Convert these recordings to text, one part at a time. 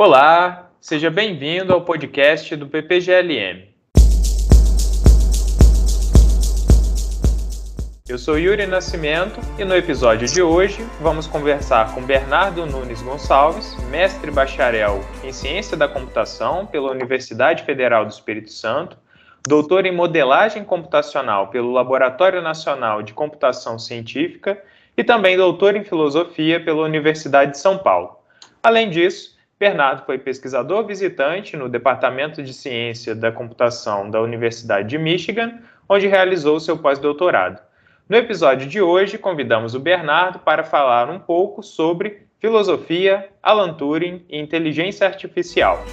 Olá, seja bem-vindo ao podcast do PPGLM. Eu sou Yuri Nascimento e no episódio de hoje vamos conversar com Bernardo Nunes Gonçalves, mestre bacharel em Ciência da Computação pela Universidade Federal do Espírito Santo, doutor em Modelagem Computacional pelo Laboratório Nacional de Computação Científica e também doutor em Filosofia pela Universidade de São Paulo. Além disso, Bernardo foi pesquisador visitante no Departamento de Ciência da Computação da Universidade de Michigan, onde realizou seu pós-doutorado. No episódio de hoje, convidamos o Bernardo para falar um pouco sobre filosofia, Alan Turing e inteligência artificial.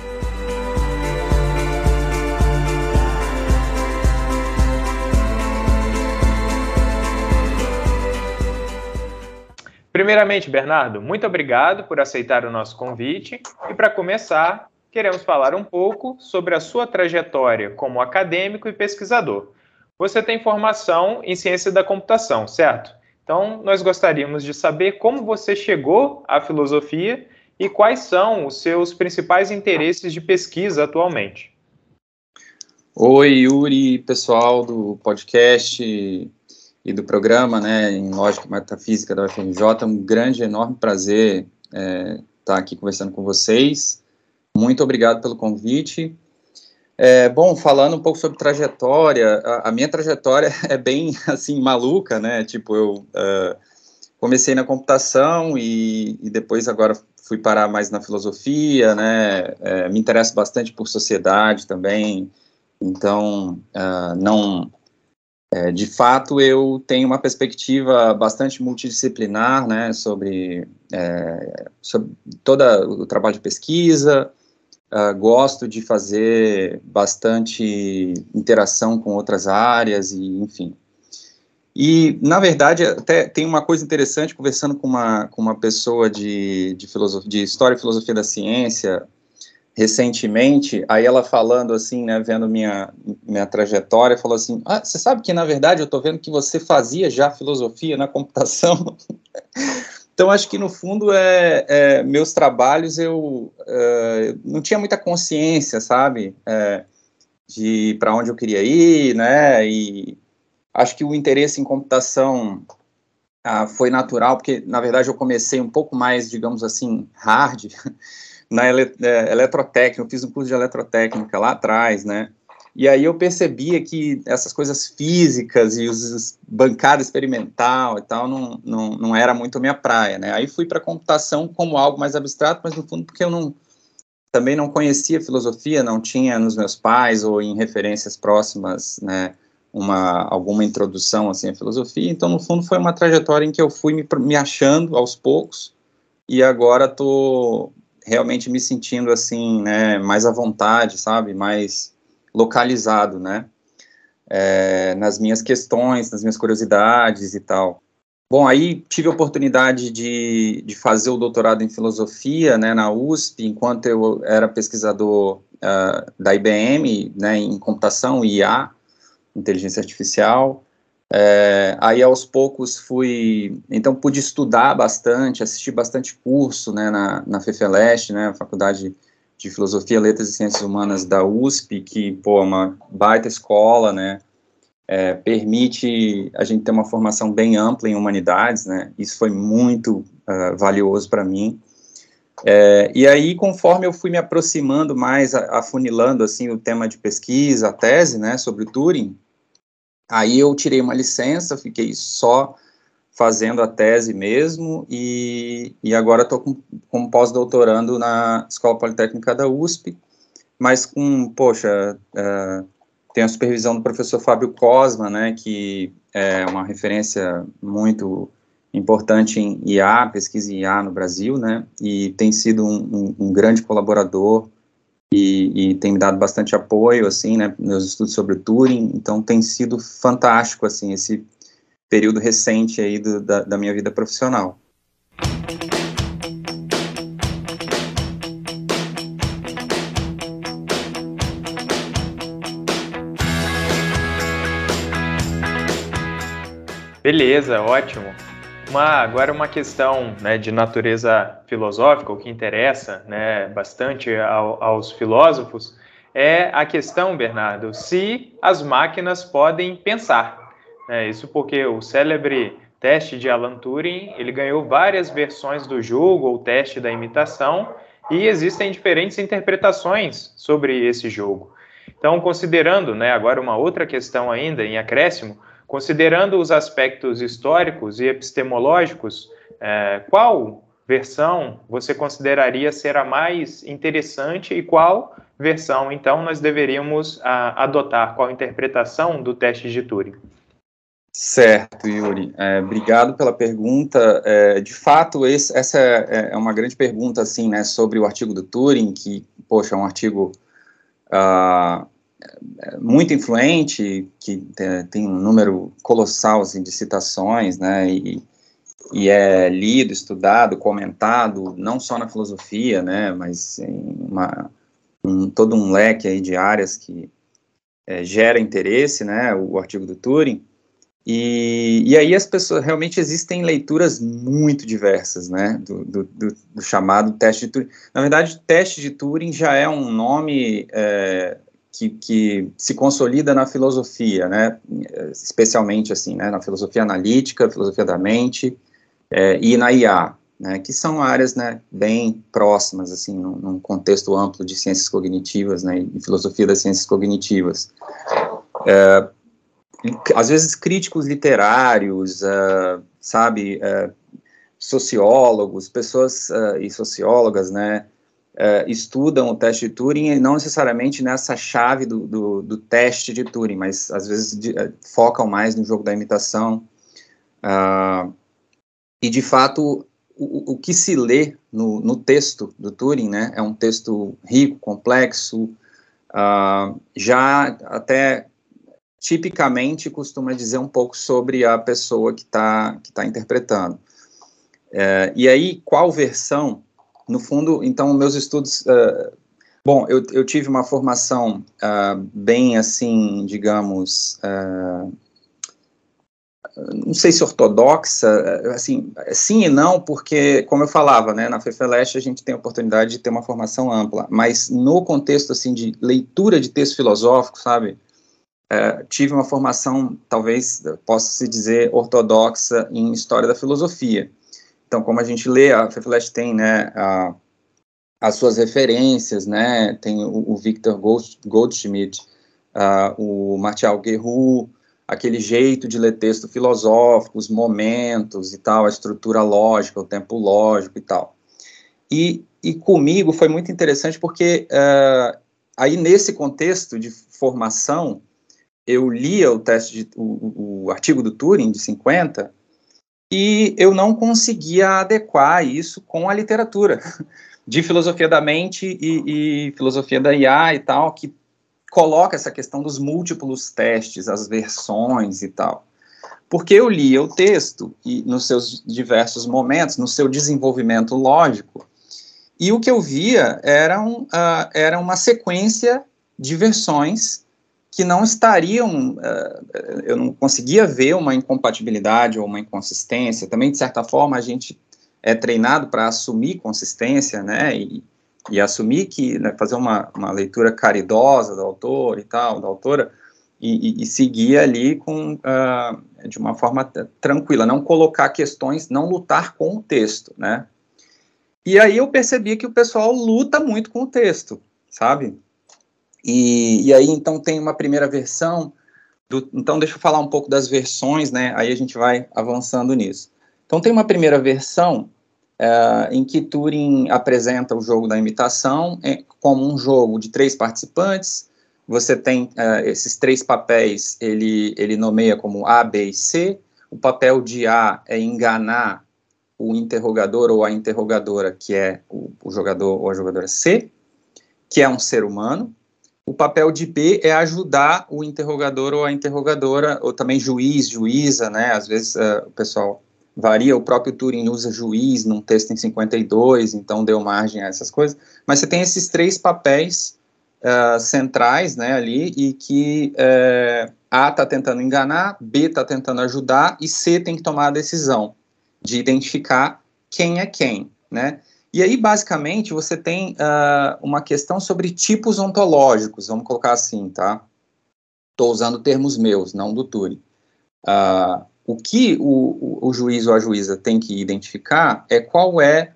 Primeiramente, Bernardo, muito obrigado por aceitar o nosso convite. E para começar, queremos falar um pouco sobre a sua trajetória como acadêmico e pesquisador. Você tem formação em ciência da computação, certo? Então, nós gostaríamos de saber como você chegou à filosofia e quais são os seus principais interesses de pesquisa atualmente. Oi, Yuri, pessoal do podcast e do programa, né, em Lógica e Metafísica da UFMJ. É um grande, enorme prazer estar é, tá aqui conversando com vocês. Muito obrigado pelo convite. É, bom, falando um pouco sobre trajetória, a, a, minha trajetória é bem, assim, maluca, né, tipo, eu uh, comecei na computação e, e, depois agora fui parar mais na filosofia, né, é, me interesso bastante por sociedade também, então, uh, não é, de fato, eu tenho uma perspectiva bastante multidisciplinar, né, sobre, é, sobre todo o trabalho de pesquisa, uh, gosto de fazer bastante interação com outras áreas, e enfim. E, na verdade, até tem uma coisa interessante, conversando com uma, com uma pessoa de, de, de História e Filosofia da Ciência, recentemente, aí ela falando assim, né, vendo minha, minha trajetória, falou assim, ah, você sabe que, na verdade, eu estou vendo que você fazia já filosofia na computação? então, acho que, no fundo, é, é meus trabalhos, eu é, não tinha muita consciência, sabe, é, de para onde eu queria ir, né, e acho que o interesse em computação ah, foi natural, porque, na verdade, eu comecei um pouco mais, digamos assim, hard, na ele, é, eletrotécnica, eu fiz um curso de eletrotécnica lá atrás, né? E aí eu percebia que essas coisas físicas e os bancada experimental e tal não, não, não era muito a minha praia, né? Aí fui para computação como algo mais abstrato, mas no fundo porque eu não também não conhecia filosofia, não tinha nos meus pais ou em referências próximas, né, uma alguma introdução assim à filosofia. Então no fundo foi uma trajetória em que eu fui me, me achando aos poucos e agora tô realmente me sentindo assim, né, mais à vontade, sabe, mais localizado, né, é, nas minhas questões, nas minhas curiosidades e tal. Bom, aí tive a oportunidade de, de fazer o doutorado em filosofia, né, na USP, enquanto eu era pesquisador uh, da IBM, né, em computação IA, inteligência artificial, é, aí aos poucos fui, então pude estudar bastante, assistir bastante curso, né, na, na FEFELEST, né, Faculdade de Filosofia, Letras e Ciências Humanas da USP, que, pô, é uma baita escola, né, é, permite a gente ter uma formação bem ampla em humanidades, né, isso foi muito uh, valioso para mim, é, e aí, conforme eu fui me aproximando mais, afunilando, assim, o tema de pesquisa, a tese, né, sobre o Turing, Aí eu tirei uma licença, fiquei só fazendo a tese mesmo, e, e agora estou com, com pós-doutorando na Escola Politécnica da USP, mas com, poxa, é, tem a supervisão do professor Fábio Cosma, né, que é uma referência muito importante em IA, pesquisa em IA no Brasil, né, e tem sido um, um, um grande colaborador e, e, tem me dado bastante apoio, assim, né, meus estudos sobre o Turing, então tem sido fantástico, assim, esse período recente aí do, da, da minha vida profissional. Beleza, ótimo. Uma, agora uma questão né, de natureza filosófica, o que interessa né, bastante ao, aos filósofos, é a questão, Bernardo, se as máquinas podem pensar. É, isso porque o célebre teste de Alan Turing, ele ganhou várias versões do jogo ou teste da imitação, e existem diferentes interpretações sobre esse jogo. Então, considerando, né, agora uma outra questão ainda em acréscimo, considerando os aspectos históricos e epistemológicos, é, qual versão você consideraria ser a mais interessante e qual versão, então, nós deveríamos a, adotar? Qual interpretação do teste de Turing? Certo, Yuri. É, obrigado pela pergunta. É, de fato, esse, essa é, é, uma grande pergunta, assim, né, sobre o artigo do Turing, que, poxa, é um artigo uh, muito influente, que tem um número colossal assim, de citações, né, e, e é lido, estudado, comentado, não só na filosofia, né, mas em uma, um, todo um leque aí de áreas que é, gera interesse, né, o artigo do Turing, e, e aí as pessoas, realmente existem leituras muito diversas, né, do, do, do, do chamado teste de Turing. Na verdade, teste de Turing já é um nome é, que, que, se consolida na filosofia, né, especialmente assim, né, na filosofia analítica, filosofia da mente é, e na IA, né, que são áreas, né, bem próximas, assim, num, num contexto amplo de ciências cognitivas, né, e filosofia das ciências cognitivas. É, às vezes críticos literários, uh, sabe, uh, sociólogos, pessoas uh, e sociólogas, né, estudam o teste de Turing e não necessariamente nessa chave do, do, do teste de Turing, mas às vezes de, focam mais no jogo da imitação. e de fato, o, o que se lê no, no, texto do Turing, né, é um texto rico, complexo, já até tipicamente costuma dizer um pouco sobre a pessoa que está que tá interpretando. É, e aí, qual versão? No fundo, então, meus estudos. Uh, bom, eu, eu tive uma formação uh, bem assim, digamos. Uh, não sei se ortodoxa, assim, sim e não, porque, como eu falava, né, na FEFELESH a gente tem a oportunidade de ter uma formação ampla, mas no contexto, assim, de leitura de texto filosófico, sabe, tive uma formação, talvez possa se dizer, ortodoxa em história da filosofia. Então, como a gente lê, a FEFLESH tem, né, a, as suas referências, né, tem o, o Victor Goldschmidt, uh, o Martial Guerrou, aquele jeito de ler texto filosófico, os momentos e tal, a estrutura lógica, o tempo lógico e tal. E, e comigo foi muito interessante porque uh, aí nesse contexto de formação, eu lia o teste de, o, o, artigo do Turing de 50 e eu não conseguia adequar isso com a literatura de filosofia da mente e, e filosofia da IA e tal, que coloca essa questão dos múltiplos testes, as versões e tal. Porque eu lia o texto e nos seus diversos momentos, no seu desenvolvimento lógico, e o que eu via era, um, uh, era uma sequência de versões que não estariam, uh, eu não conseguia ver uma incompatibilidade ou uma inconsistência. Também, de certa forma, a gente é treinado para assumir consistência, né, e, e assumir que, né, fazer uma, uma leitura caridosa do autor e tal, da autora, e, e, e seguir ali com, uh, de uma forma tranquila, não colocar questões, não lutar com o texto, né. E aí eu percebi que o pessoal luta muito com o texto, sabe? E, e aí, então, tem uma primeira versão. Do, então, deixa eu falar um pouco das versões, né? Aí a gente vai avançando nisso. Então, tem uma primeira versão é, em que Turing apresenta o jogo da imitação é, como um jogo de três participantes. Você tem é, esses três papéis, ele, ele nomeia como A, B e C. O papel de A é enganar o interrogador ou a interrogadora, que é o, o jogador ou a jogadora C, que é um ser humano. O papel de B é ajudar o interrogador ou a interrogadora, ou também juiz, juíza, né? Às vezes uh, o pessoal varia, o próprio Turing usa juiz num texto em 52, então deu margem a essas coisas. Mas você tem esses três papéis uh, centrais, né, ali, e que uh, A está tentando enganar, B está tentando ajudar e C tem que tomar a decisão. de identificar quem é quem, né? E aí, basicamente, você tem uh, uma questão sobre tipos ontológicos, vamos colocar assim, tá? Estou usando termos meus, não do Turing. Uh, o que o, o, juiz ou a juíza tem que identificar é qual é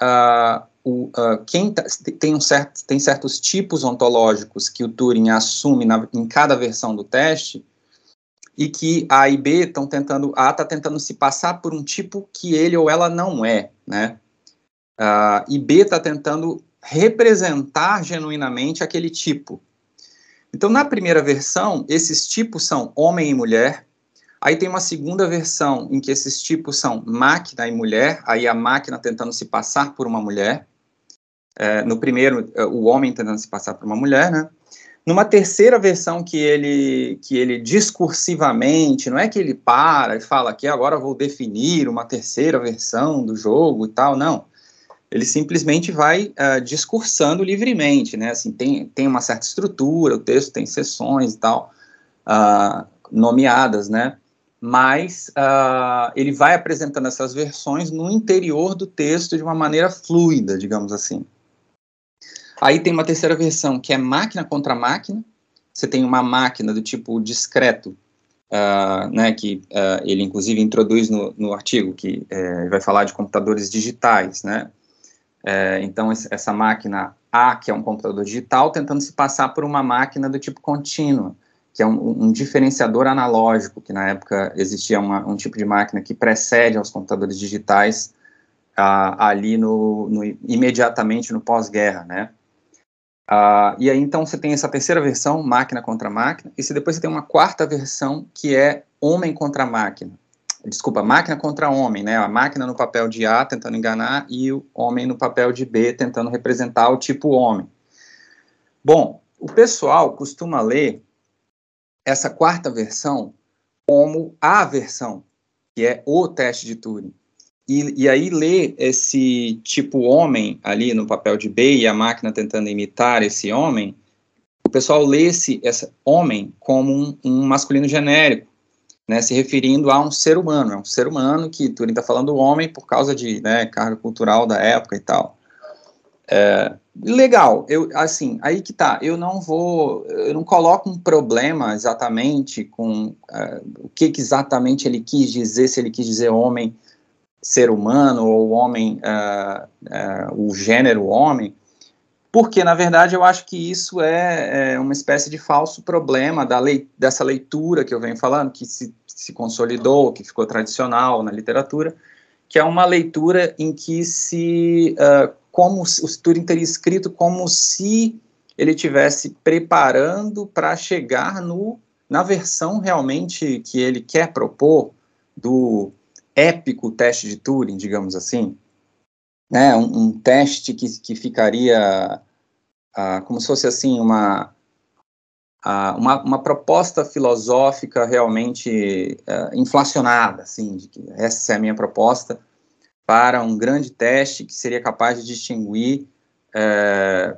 uh, o, quem tá, tem, um certo, tem certos tipos ontológicos que o Turing assume na, em cada versão do teste e que A e B estão tentando, A está tentando se passar por um tipo que ele ou ela não é, né? Uh, e B está tentando representar genuinamente aquele tipo. Então, na primeira versão, esses tipos são homem e mulher. Aí tem uma segunda versão em que esses tipos são máquina e mulher. Aí a máquina tentando se passar por uma mulher. É, no primeiro, é, o homem tentando se passar por uma mulher, né? Numa terceira versão que ele, que ele discursivamente, não é que ele para e fala que agora vou definir uma terceira versão do jogo e tal, não ele simplesmente vai uh, discursando livremente, né? Assim, tem, tem uma certa estrutura, o texto tem sessões e tal, uh, nomeadas, né? Mas uh, ele vai apresentando essas versões no interior do texto de uma maneira fluida, digamos assim. Aí tem uma terceira versão que é máquina contra máquina. Você tem uma máquina do tipo discreto, Uh, né, que uh, ele inclusive introduz no, no artigo, que uh, vai falar de computadores digitais, né, é, então, essa máquina A, que é um computador digital, tentando se passar por uma máquina do tipo contínuo, que é um, um diferenciador analógico, que na época existia uma, um tipo de máquina que precede aos computadores digitais ah, ali no, no, imediatamente no pós-guerra, né? Ah, e aí, então, você tem essa terceira versão, máquina contra máquina, e se depois você tem uma quarta versão, que é homem contra máquina desculpa, máquina contra homem, né? A máquina no papel de A tentando enganar e o homem no papel de B tentando representar o tipo homem. Bom, o pessoal costuma ler essa quarta versão como a versão, que é o teste de Turing. E, e aí ler esse tipo homem ali no papel de B e a máquina tentando imitar esse homem, o pessoal lê esse, esse homem como um, um masculino genérico, né, se referindo a um ser humano, é um ser humano que Turing está falando homem por causa de né, carga cultural da época e tal. É, legal, eu assim, aí que tá, eu não vou, eu não coloco um problema exatamente com uh, o que, que, exatamente ele quis dizer, se ele quis dizer homem, ser humano, ou homem, uh, uh, o gênero homem, porque, na verdade, eu acho que isso é, é uma espécie de falso problema da lei, dessa leitura que eu venho falando, que se, se consolidou, que ficou tradicional na literatura, que é uma leitura em que se, uh, como o Turing teria escrito como se ele tivesse preparando para chegar no, na versão realmente que ele quer propor do épico teste de Turing, digamos assim, né, um, um teste que, que ficaria como se fosse assim uma, uma, uma, proposta filosófica realmente ah, inflacionada, assim, de que essa é a minha proposta para um grande teste que seria capaz de distinguir, eh,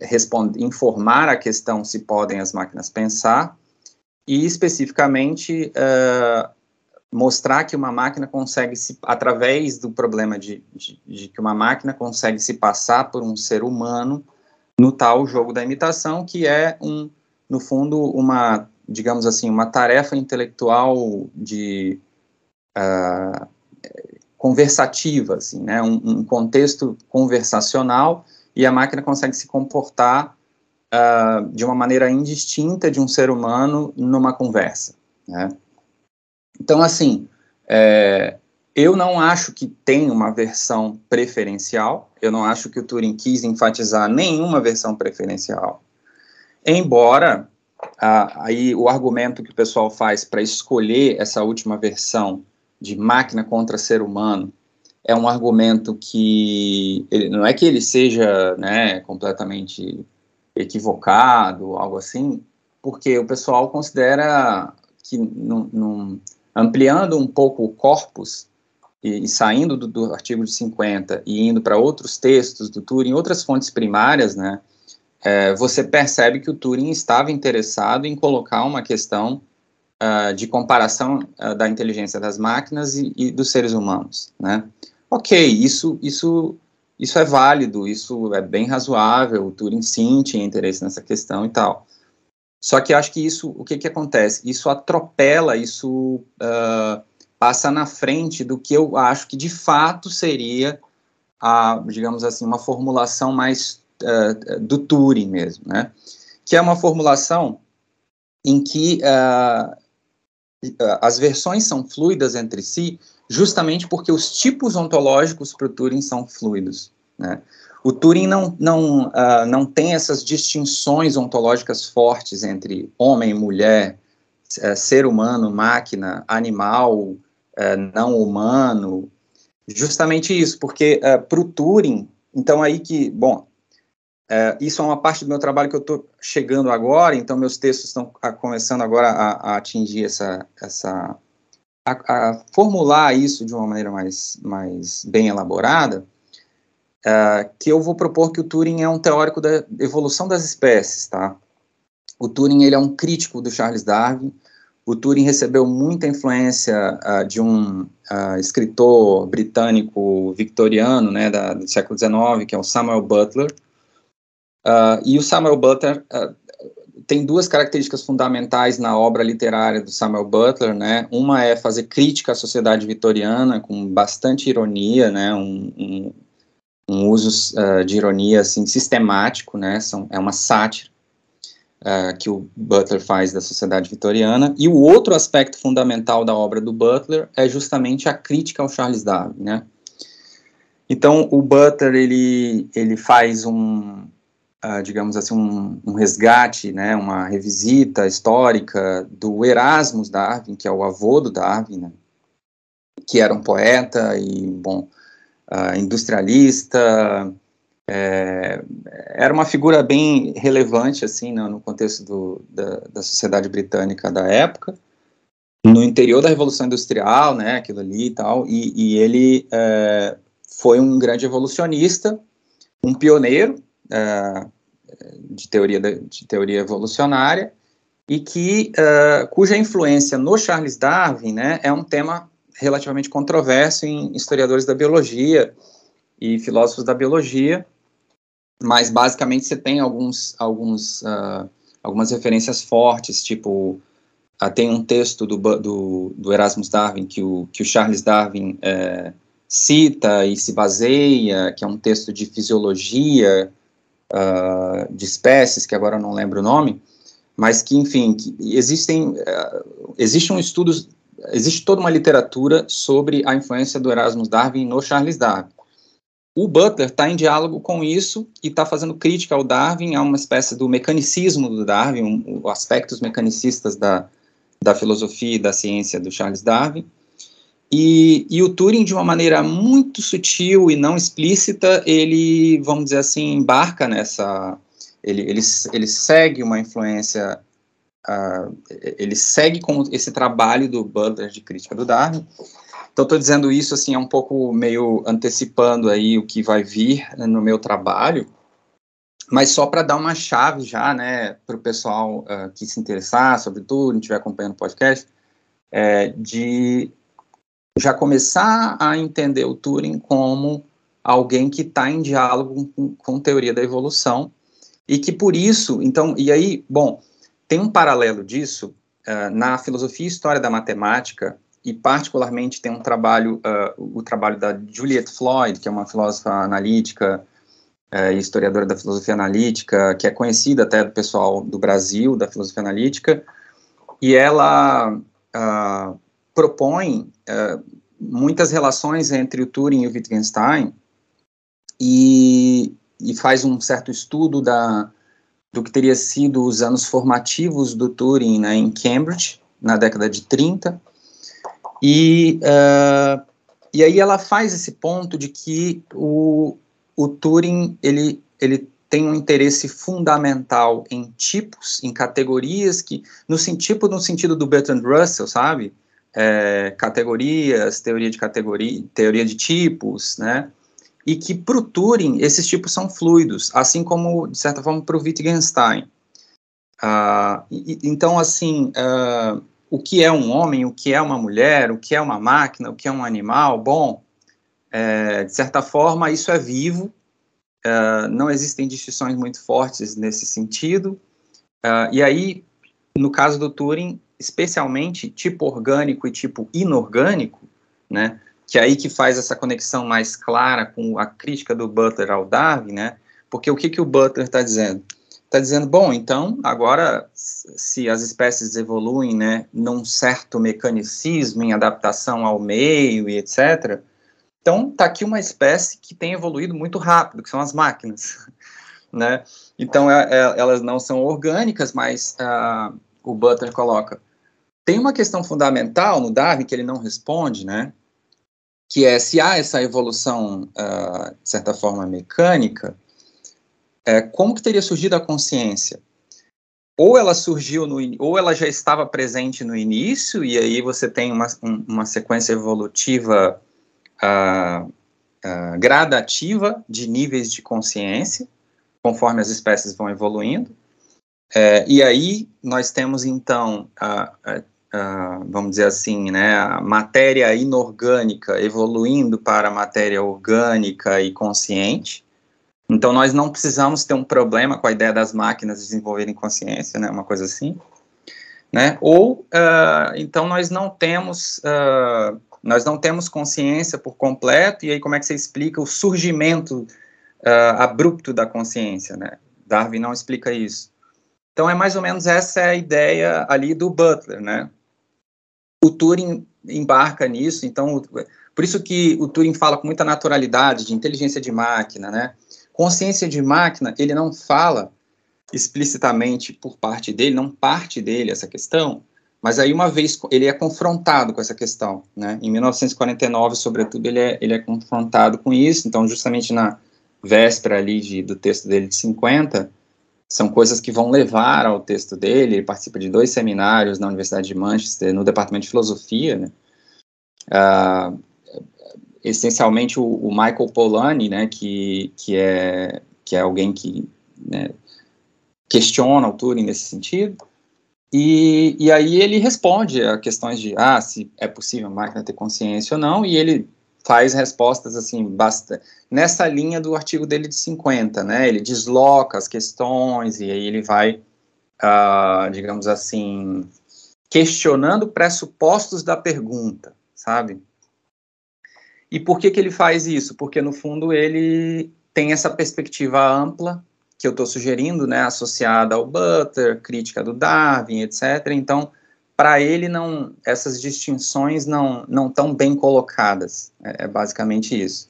responder, informar a questão se podem as máquinas pensar e especificamente uh, mostrar que uma máquina consegue se, através do problema de, de, de, que uma máquina consegue se passar por um ser humano no tal jogo da imitação, que é um, no fundo, uma, digamos assim, uma tarefa intelectual de uh, conversativa, assim, né, um, um, contexto conversacional e a máquina consegue se comportar uh, de uma maneira indistinta de um ser humano numa conversa, né. Então, assim, é, eu não acho que tem uma versão preferencial, eu não acho que o Turing quis enfatizar nenhuma versão preferencial, embora ah, aí o argumento que o pessoal faz para escolher essa última versão de máquina contra ser humano é um argumento que ele, não é que ele seja né, completamente equivocado, algo assim, porque o pessoal considera que num, ampliando um pouco o corpus e, e saindo do, do, artigo de 50 e indo para outros textos do Turing, outras fontes primárias, né, é, você percebe que o Turing estava interessado em colocar uma questão uh, de comparação uh, da inteligência das máquinas e, e, dos seres humanos, né? Ok, isso, isso, isso é válido, isso é bem razoável, o Turing sim tinha interesse nessa questão e tal. Só que acho que isso, o que que acontece? Isso atropela, isso uh, passa na frente do que eu acho que de fato seria a, digamos assim, uma formulação mais uh, do Turing mesmo, né? Que é uma formulação em que uh, as versões são fluidas entre si, justamente porque os tipos ontológicos para o Turing são fluidos, né? O Turing não, não, uh, não tem essas distinções ontológicas fortes entre homem mulher, ser humano, máquina, animal, não humano. Justamente isso, porque para o Turing, então aí que, bom, isso é uma parte do meu trabalho que eu estou chegando agora, então meus textos estão começando agora a, a atingir essa, essa a, a, formular isso de uma maneira mais, mais bem elaborada, uh, que eu vou propor que o Turing é um teórico da evolução das espécies, tá? O Turing, ele é um crítico do Charles Darwin, o Turing recebeu muita influência uh, de um uh, escritor britânico victoriano, né, da, do século XIX, que é o Samuel Butler, e o Samuel Butler tem duas características fundamentais na obra literária do Samuel Butler, né? Uma é fazer crítica à sociedade vitoriana com bastante ironia, né? Um, um, um uso uh, de ironia assim sistemático, né? São, é uma sátira uh, que o Butler faz da sociedade vitoriana. E o outro aspecto fundamental da obra do Butler é justamente a crítica ao Charles Darwin, né? Então o Butler ele ele faz um uh, digamos assim um, um, resgate, né? Uma revisita histórica do Erasmus Darwin, que é o avô do Darwin, né? que era um poeta e bom uh, industrialista, é, era uma figura bem relevante assim no, no contexto do, da, da, sociedade britânica da época, no interior da Revolução Industrial, né, aquilo ali e tal, e, e ele é, foi um grande evolucionista, um pioneiro é, de teoria de teoria evolucionária e que uh, cuja influência no Charles Darwin, né, é um tema relativamente controverso em historiadores da biologia e filósofos da biologia, mas basicamente você tem alguns, alguns, uh, algumas referências fortes, tipo, uh, tem um texto do, do, do, Erasmus Darwin que o, que o Charles Darwin uh, cita e se baseia, que é um texto de fisiologia ah, de espécies, que agora eu não lembro o nome, mas que, enfim, que existem, uh, existe um existe toda uma literatura sobre a influência do Erasmus Darwin no Charles Darwin. O Butler está em diálogo com isso e está fazendo crítica ao Darwin, a uma espécie do mecanicismo do Darwin, um, aspectos mecanicistas da, da filosofia e da ciência do Charles Darwin. E, e, o Turing, de uma maneira muito sutil e não explícita, ele, vamos dizer assim, embarca nessa. Ele, ele, ele segue uma influência uh, ele segue com esse trabalho do Butler de crítica do Darwin. Então, estou dizendo isso assim, é um pouco meio antecipando aí o que vai vir né, no meu trabalho, mas só para dar uma chave já, né, para o pessoal uh, que se interessar sobre tudo, estiver acompanhando o podcast, é, de já começar a entender o Turing como alguém que está em diálogo com, com teoria da evolução e que por isso, então, e aí, bom, tem um paralelo disso uh, na filosofia e história da matemática, e particularmente tem um trabalho, uh, o trabalho da Juliet Floyd, que é uma filósofa analítica uh, e historiadora da filosofia analítica, que é conhecida até do pessoal do Brasil, da filosofia analítica, e ela propõe muitas relações entre o Turing e o Wittgenstein, e, e faz um certo estudo da, do que teria sido os anos formativos do Turing né, em Cambridge, na década de 30, e, uh, e aí ela faz esse ponto de que o, o Turing, ele, ele tem um interesse fundamental em tipos, em categorias, que no, tipo, no sentido do Bertrand Russell, sabe? É, categorias, teoria de categoria, teoria de tipos, né? e que para o Turing esses tipos são fluidos, assim como, de certa forma, para o Wittgenstein. Uh, e, então, assim, uh, o que é um homem, o que é uma mulher, o que é uma máquina, o que é um animal, bom, é, de certa forma, isso é vivo, é, não existem distinções muito fortes nesse sentido, é, e aí, no caso do Turing, especialmente tipo orgânico e tipo inorgânico, né, que é aí que faz essa conexão mais clara com a crítica do Butler ao Darwin, né, porque o que, que o Butler está dizendo? Está dizendo, bom, então, agora, se as espécies evoluem, né, num certo mecanicismo, em adaptação ao meio e etc., então, está aqui uma espécie que tem evoluído muito rápido, que são as máquinas, né? Então, é, é, elas não são orgânicas, mas uh, o Butler coloca. Tem uma questão fundamental no Darwin que ele não responde, né? Que é se há essa evolução, uh, de certa forma, mecânica, é, como que teria surgido a consciência? Ou ela surgiu no, ou ela já estava presente no início e aí você tem uma, um, uma sequência evolutiva uh, uh, gradativa de níveis de consciência, conforme as espécies vão evoluindo. É, e aí nós temos então, vamos dizer assim, né, a matéria inorgânica evoluindo para a matéria orgânica e consciente. Então nós não precisamos ter um problema com a ideia das máquinas desenvolverem consciência, né, uma coisa assim. Né? Ou uh, então nós não temos uh, nós não temos consciência por completo, e aí como é que você explica o surgimento uh, abrupto da consciência, né? Darwin não explica isso. Então é mais ou menos essa é a ideia ali do Butler, né? O Turing embarca nisso, então por isso que o Turing fala com muita naturalidade de inteligência de máquina, né? Consciência de máquina, ele não fala explicitamente por parte dele, não parte dele essa questão, mas aí, uma vez, ele é confrontado com essa questão, né? Em 1949, sobretudo, ele é, ele é confrontado com isso, então, justamente na véspera ali de, do texto dele de 50, são coisas que vão levar ao texto dele, ele participa de dois seminários na Universidade de Manchester, no Departamento de Filosofia, né? Uh, essencialmente, o, o, Michael Polanyi, né, que, que, é, que é alguém que né, questiona o Turing nesse sentido, e, e aí ele responde a questões de, ah, se é possível a máquina ter consciência ou não, e ele faz respostas, assim, basta, nessa linha do artigo dele de 50, né, ele desloca as questões, e aí ele vai, uh, digamos assim, questionando pressupostos da pergunta, sabe? E por que que ele faz isso? Porque, no fundo, ele tem essa perspectiva ampla que eu estou sugerindo, né, associada ao Butler, crítica do Darwin, etc. Então, para ele não essas distinções não não tão bem colocadas. É, é basicamente isso.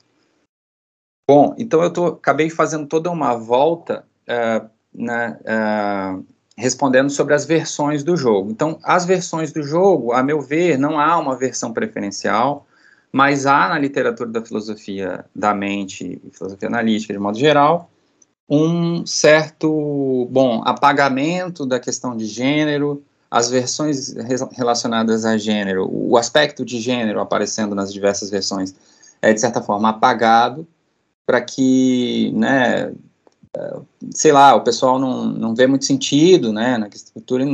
Bom, então eu tô, acabei fazendo toda uma volta uh, né, uh, respondendo sobre as versões do jogo. Então, as versões do jogo, a meu ver, não há uma versão preferencial, mas há na literatura da filosofia da mente e filosofia analítica de modo geral um certo, bom, apagamento da questão de gênero, as versões relacionadas a gênero, o aspecto de gênero aparecendo nas diversas versões é, de certa forma, apagado, para que, né, sei lá, o pessoal não, não vê muito sentido, né, na estrutura,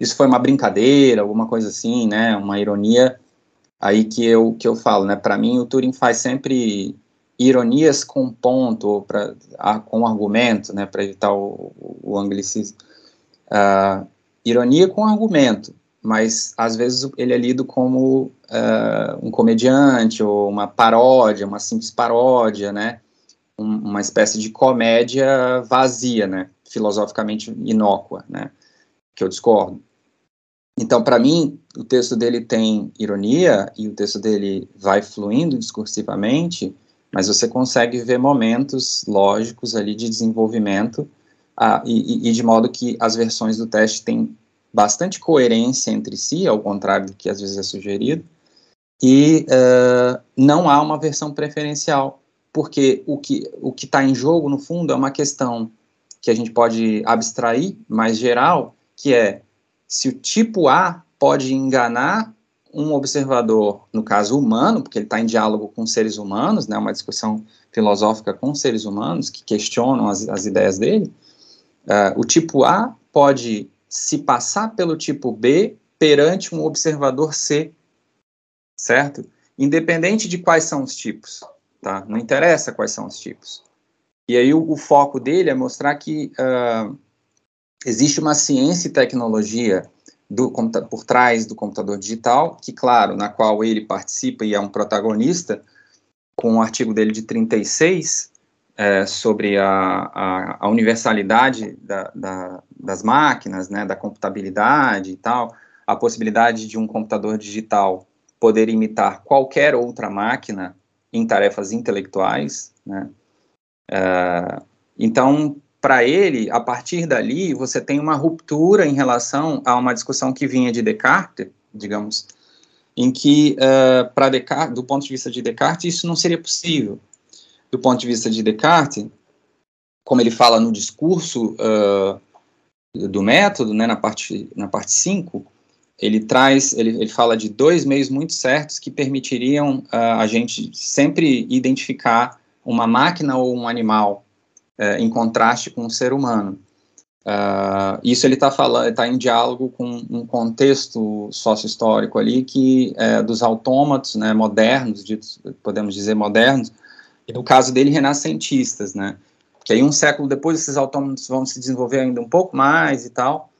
isso foi uma brincadeira, alguma coisa assim, né, uma ironia, aí que eu, que eu falo, né, para mim o Turing faz sempre ironias com ponto, pra, com argumento, né, para evitar o, o anglicismo. Uh, ironia com argumento, mas às vezes ele é lido como uh, um comediante ou uma paródia, uma simples paródia, né, um, uma espécie de comédia vazia, né, filosoficamente inócua, né, que eu discordo. Então, para mim, o texto dele tem ironia e o texto dele vai fluindo discursivamente, mas você consegue ver momentos lógicos ali de desenvolvimento ah, e, e, de modo que as versões do teste têm bastante coerência entre si, ao contrário do que às vezes é sugerido, e uh, não há uma versão preferencial, porque o que o que está em jogo no fundo é uma questão que a gente pode abstrair mais geral, que é se o tipo A pode enganar um observador, no caso humano, porque ele está em diálogo com seres humanos, né, uma discussão filosófica com seres humanos que questionam as, as ideias dele, uh, o tipo A pode se passar pelo tipo B perante um observador C, certo? Independente de quais são os tipos, tá? Não interessa quais são os tipos. E aí o, o foco dele é mostrar que uh, existe uma ciência e tecnologia do, por trás do computador digital, que, claro, na qual ele participa e é um protagonista, com o um artigo dele de 36, é, sobre a, a, a universalidade da, da, das máquinas, né, da computabilidade e tal, a possibilidade de um computador digital poder imitar qualquer outra máquina em tarefas intelectuais, né, é, então, para ele, a partir dali, você tem uma ruptura em relação a uma discussão que vinha de Descartes, digamos, em que, uh, para Descartes, do ponto de vista de Descartes, isso não seria possível. Do ponto de vista de Descartes, como ele fala no discurso uh, do método, né, na parte na parte 5, ele traz, ele, ele fala de dois meios muito certos que permitiriam uh, a gente sempre identificar uma máquina ou um animal é, em contraste com o ser humano. Uh, isso ele está falando, está em diálogo com um contexto sócio-histórico ali que é dos autômatos, né, modernos, ditos, podemos dizer modernos, e no caso dele renascentistas, né, que aí um século depois esses autômatos vão se desenvolver ainda um pouco mais e tal,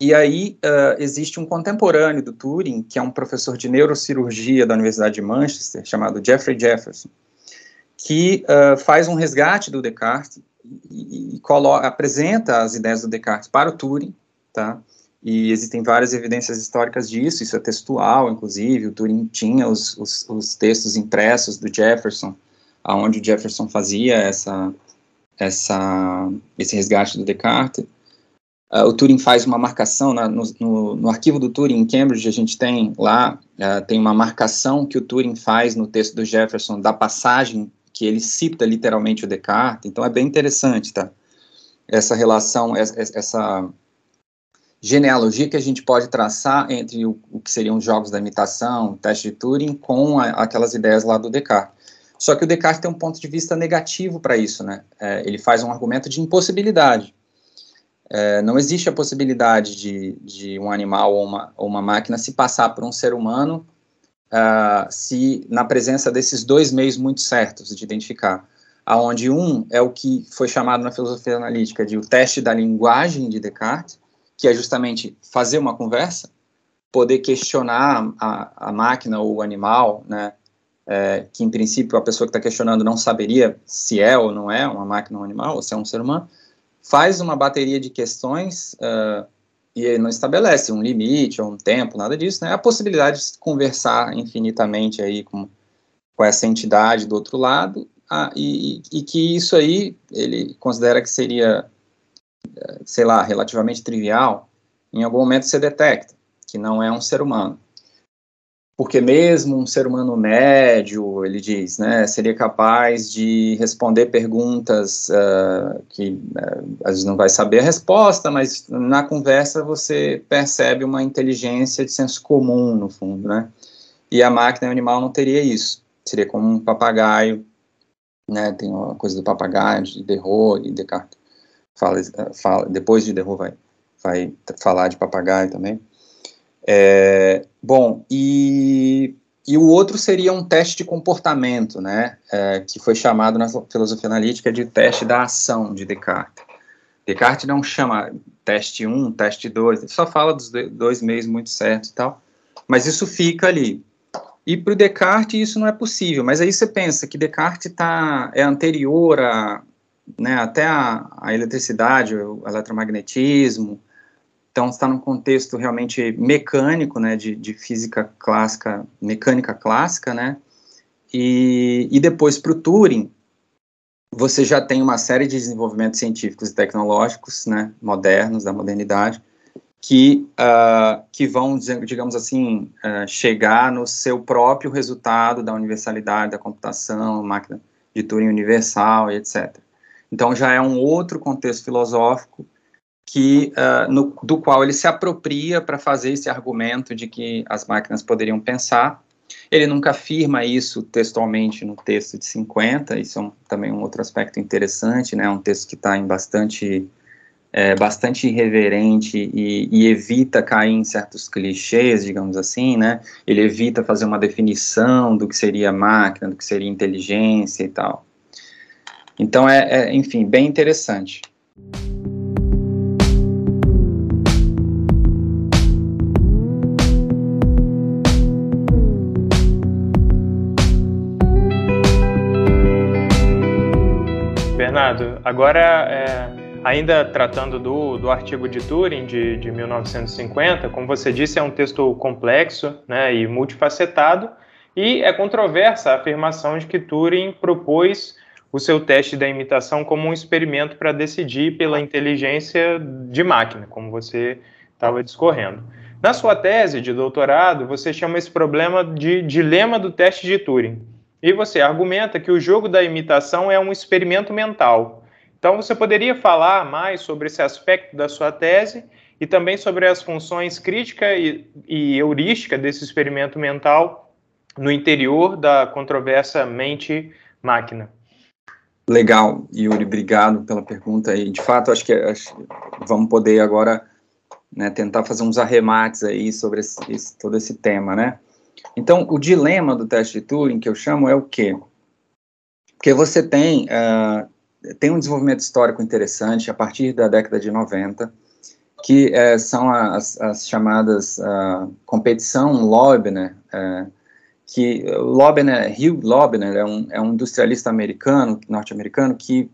e aí uh, existe um contemporâneo do Turing, que é um professor de neurocirurgia da Universidade de Manchester, chamado Jeffrey Jefferson, que uh, faz um resgate do Descartes e, e apresenta as ideias do Descartes para o Turing, tá? E existem várias evidências históricas disso, isso é textual, inclusive, o Turing tinha os, os, os textos impressos do Jefferson, aonde o Jefferson fazia essa, essa, esse resgate do Descartes. Uh, o Turing faz uma marcação na, no, no, no, arquivo do Turing em Cambridge, a gente tem lá, uh, tem uma marcação que o Turing faz no texto do Jefferson da passagem que ele cita literalmente o Descartes, então é bem interessante, tá? Essa relação, essa genealogia que a gente pode traçar entre o, que seriam os jogos da imitação, teste de Turing, com a, aquelas ideias lá do Descartes. Só que o Descartes tem um ponto de vista negativo para isso, né? É, ele faz um argumento de impossibilidade. É, não existe a possibilidade de, de um animal ou uma, ou uma máquina se passar por um ser humano uh, se na presença desses dois meios muito certos de identificar, aonde um é o que foi chamado na filosofia analítica de o teste da linguagem de Descartes, que é justamente fazer uma conversa, poder questionar a, a máquina ou o animal, né, é, que em princípio a pessoa que está questionando não saberia se é ou não é uma máquina ou um animal, ou se é um ser humano, faz uma bateria de questões uh, e não estabelece um limite ou um tempo, nada disso, né? A possibilidade de conversar infinitamente aí com, com essa entidade do outro lado, ah, e, e, que isso aí ele considera que seria, sei lá, relativamente trivial, em algum momento você detecta que não é um ser humano porque mesmo um ser humano médio, ele diz, né, seria capaz de responder perguntas uh, que uh, às vezes não vai saber a resposta, mas na conversa você percebe uma inteligência de senso comum, no fundo, né? E a máquina animal não teria isso. Seria como um papagaio, né? Tem uma coisa do papagaio, de Derrot e Descartes. Fala, fala, depois de Derrot vai, vai falar de papagaio também. É, bom, e, e o outro seria um teste de comportamento, né, é, que foi chamado na filosofia analítica de teste da ação de Descartes. Descartes não chama teste 1, teste 2, ele só fala dos dois meios muito certos e tal, mas isso fica ali. E para o Descartes isso não é possível, mas aí você pensa que Descartes tá, é anterior a, né, até a, a eletricidade, o eletromagnetismo, então está num contexto realmente mecânico, né, de, de física clássica, mecânica clássica, né, e, e depois para o Turing, você já tem uma série de desenvolvimentos científicos e tecnológicos, né, modernos, da modernidade, que, uh, que vão, digamos assim, uh, chegar no seu próprio resultado da universalidade da computação, máquina de Turing universal e etc. Então já é um outro contexto filosófico que, uh, no, do qual ele se apropria para fazer esse argumento de que as máquinas poderiam pensar. Ele nunca afirma isso textualmente no texto de 50, isso é um, também um outro aspecto interessante, né, um texto que está em bastante é, bastante irreverente e, e, evita cair em certos clichês, digamos assim, né? Ele evita fazer uma definição do que seria máquina, do que seria inteligência e tal. Então, é, é enfim, bem interessante. Bernardo, agora é Ainda tratando do, do artigo de Turing de, de 1950, como você disse, é um texto complexo né, e multifacetado, e é controversa a afirmação de que Turing propôs o seu teste da imitação como um experimento para decidir pela inteligência de máquina, como você estava discorrendo. Na sua tese de doutorado, você chama esse problema de dilema do teste de Turing. E você argumenta que o jogo da imitação é um experimento mental, então, você poderia falar mais sobre esse aspecto da sua tese e também sobre as funções crítica e, e heurística desse experimento mental no interior da controversa mente-máquina. Legal, Yuri, obrigado pela pergunta aí. De fato, acho que acho, vamos poder agora né, tentar fazer uns arremates aí sobre esse, esse, todo esse tema, né? Então, o dilema do teste de Turing, que eu chamo, é o quê? Porque você tem uh, tem um desenvolvimento histórico interessante a partir da década de 90, que é, são as, as chamadas uh, competição Loebner, é, que Loebner, Hugh Loebner é um, é um industrialista americano, norte-americano, que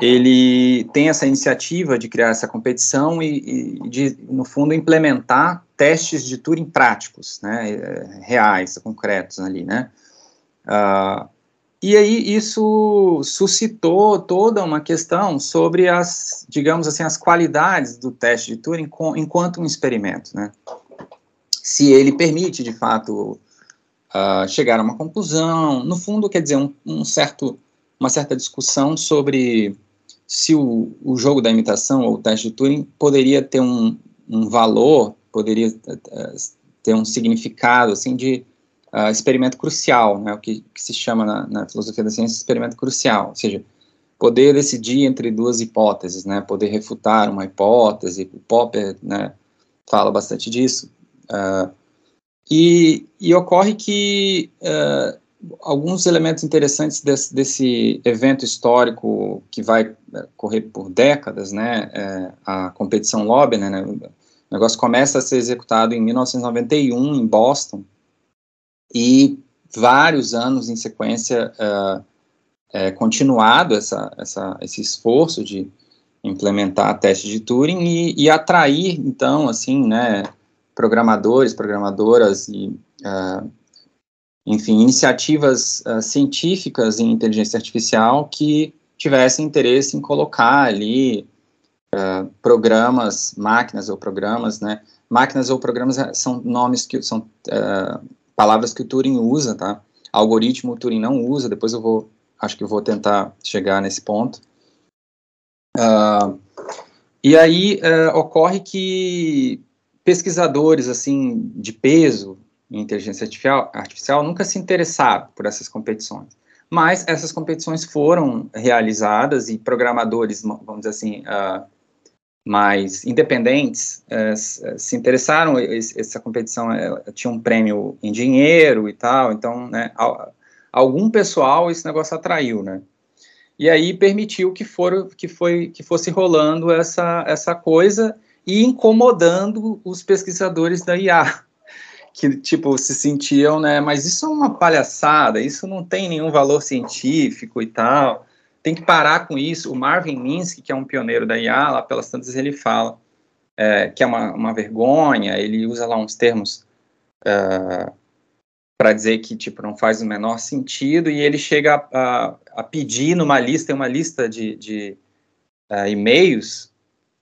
ele tem essa iniciativa de criar essa competição e, e, de, no fundo, implementar testes de Turing práticos, né, é, reais, concretos ali, né. Uh, e aí isso suscitou toda uma questão sobre as, digamos assim, as qualidades do teste de Turing com, enquanto um experimento, né? Se ele permite, de fato, uh, chegar a uma conclusão, no fundo, quer dizer, um, um certo, uma certa discussão sobre se o, o, jogo da imitação ou o teste de Turing poderia ter um, um valor, poderia uh, ter um significado, assim, de uh, experimento crucial, né, o que, que se chama na, na, filosofia da ciência experimento crucial, ou seja, poder decidir entre duas hipóteses, né, poder refutar uma hipótese, o Popper né, fala bastante disso, uh, e, e, ocorre que uh, alguns elementos interessantes desse, desse, evento histórico que vai correr por décadas, né, é, a competição Loebner, né, o negócio começa a ser executado em 1991 em Boston, e vários anos em sequência uh, é, continuado essa, essa, esse esforço de implementar teste de Turing e, e, atrair, então, assim, né, programadores, programadoras e, uh, enfim, iniciativas uh, científicas em inteligência artificial que tivessem interesse em colocar ali uh, programas, máquinas ou programas, né, máquinas ou programas são nomes que são palavras que o Turing usa, tá? Algoritmo o Turing não usa, depois eu vou, acho que eu vou tentar chegar nesse ponto. Uh, e aí uh, ocorre que pesquisadores, assim, de peso em inteligência artificial, artificial nunca se interessaram por essas competições. Mas essas competições foram realizadas e programadores, vamos dizer assim, uh, mais independentes é, se interessaram. Essa competição tinha um prêmio em dinheiro e tal, então, né, algum pessoal esse negócio atraiu, né? E aí permitiu que, for, que, foi, que fosse rolando essa, essa coisa e incomodando os pesquisadores da IA, que, tipo, se sentiam, né, mas isso é uma palhaçada, isso não tem nenhum valor científico e tal tem que parar com isso. O Marvin Minsky, que é um pioneiro da IA, lá pelas tantas ele fala é, que é uma, uma, vergonha, ele usa lá uns termos é, para dizer que tipo não faz o menor sentido e ele chega a, a, a pedir numa lista, tem uma lista de, de uh, e-mails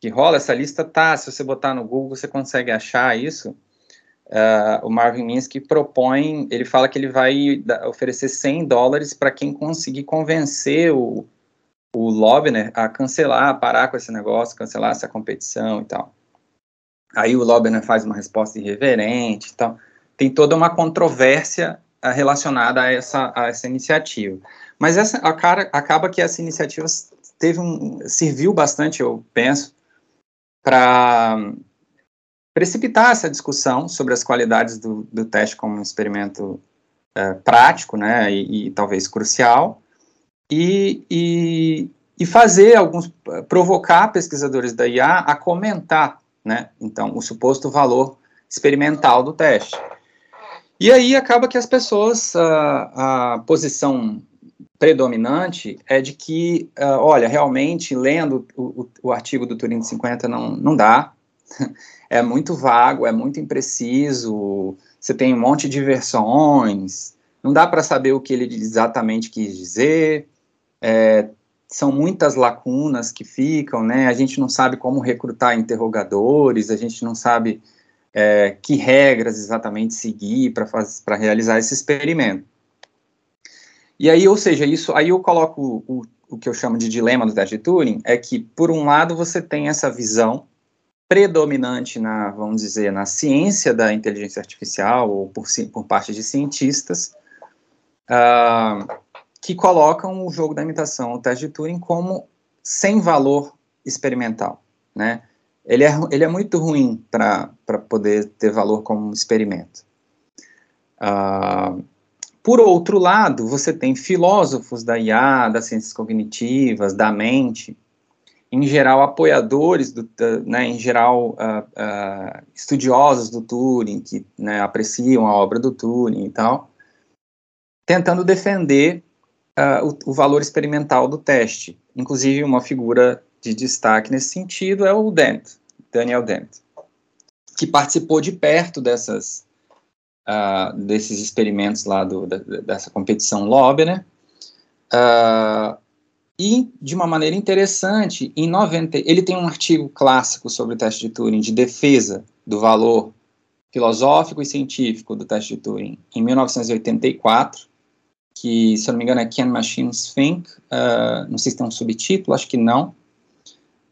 que rola, essa lista tá, se você botar no Google você consegue achar isso, uh, o Marvin Minsky propõe, ele fala que ele vai oferecer 100 dólares para quem conseguir convencer o, o Lobner a cancelar, a parar com esse negócio, cancelar essa competição e tal. Aí o Lobner faz uma resposta irreverente e tal. Tem toda uma controvérsia uh, relacionada a essa, a essa iniciativa. Mas essa, a cara, acaba que essa iniciativa teve um, serviu bastante, eu penso, para precipitar essa discussão sobre as qualidades do, do teste como um experimento é, prático, né, e, e, talvez crucial, e, e, e, fazer alguns, provocar pesquisadores da IA a comentar, né, então, o suposto valor experimental do teste. E aí acaba que as pessoas, a, a posição predominante é de que, uh, olha, realmente, lendo o, o, o, artigo do Turing 50 não, não dá, é muito vago, é muito impreciso, você tem um monte de versões, não dá para saber o que ele exatamente quis dizer, é, são muitas lacunas que ficam, né, a gente não sabe como recrutar interrogadores, a gente não sabe é, que regras exatamente seguir para realizar esse experimento. E aí, ou seja, isso, aí eu coloco o, o que eu chamo de dilema do teste de Turing, é que, por um lado, você tem essa visão predominante na, vamos dizer, na ciência da inteligência artificial, ou por, por parte de cientistas, uh, que colocam o jogo da imitação, o teste de Turing, como sem valor experimental, né? Ele é, ele é muito ruim para poder ter valor como experimento. Uh, por outro lado, você tem filósofos da IA, das ciências cognitivas, da mente, em geral apoiadores, do, né, em geral uh, uh, estudiosos do Turing, que né, apreciam a obra do Turing e tal, tentando defender uh, o, o, valor experimental do teste. Inclusive, uma figura de destaque nesse sentido é o Dent, Daniel Dent, que participou de perto dessas desses experimentos lá do, da, dessa competição Lobby, né? E, de uma maneira interessante, em 90, ele tem um artigo clássico sobre o teste de Turing, de defesa do valor filosófico e científico do teste de Turing, em 1984, que, se eu não me engano, é Can Machines Think, uh, não sei se tem um subtítulo, acho que não,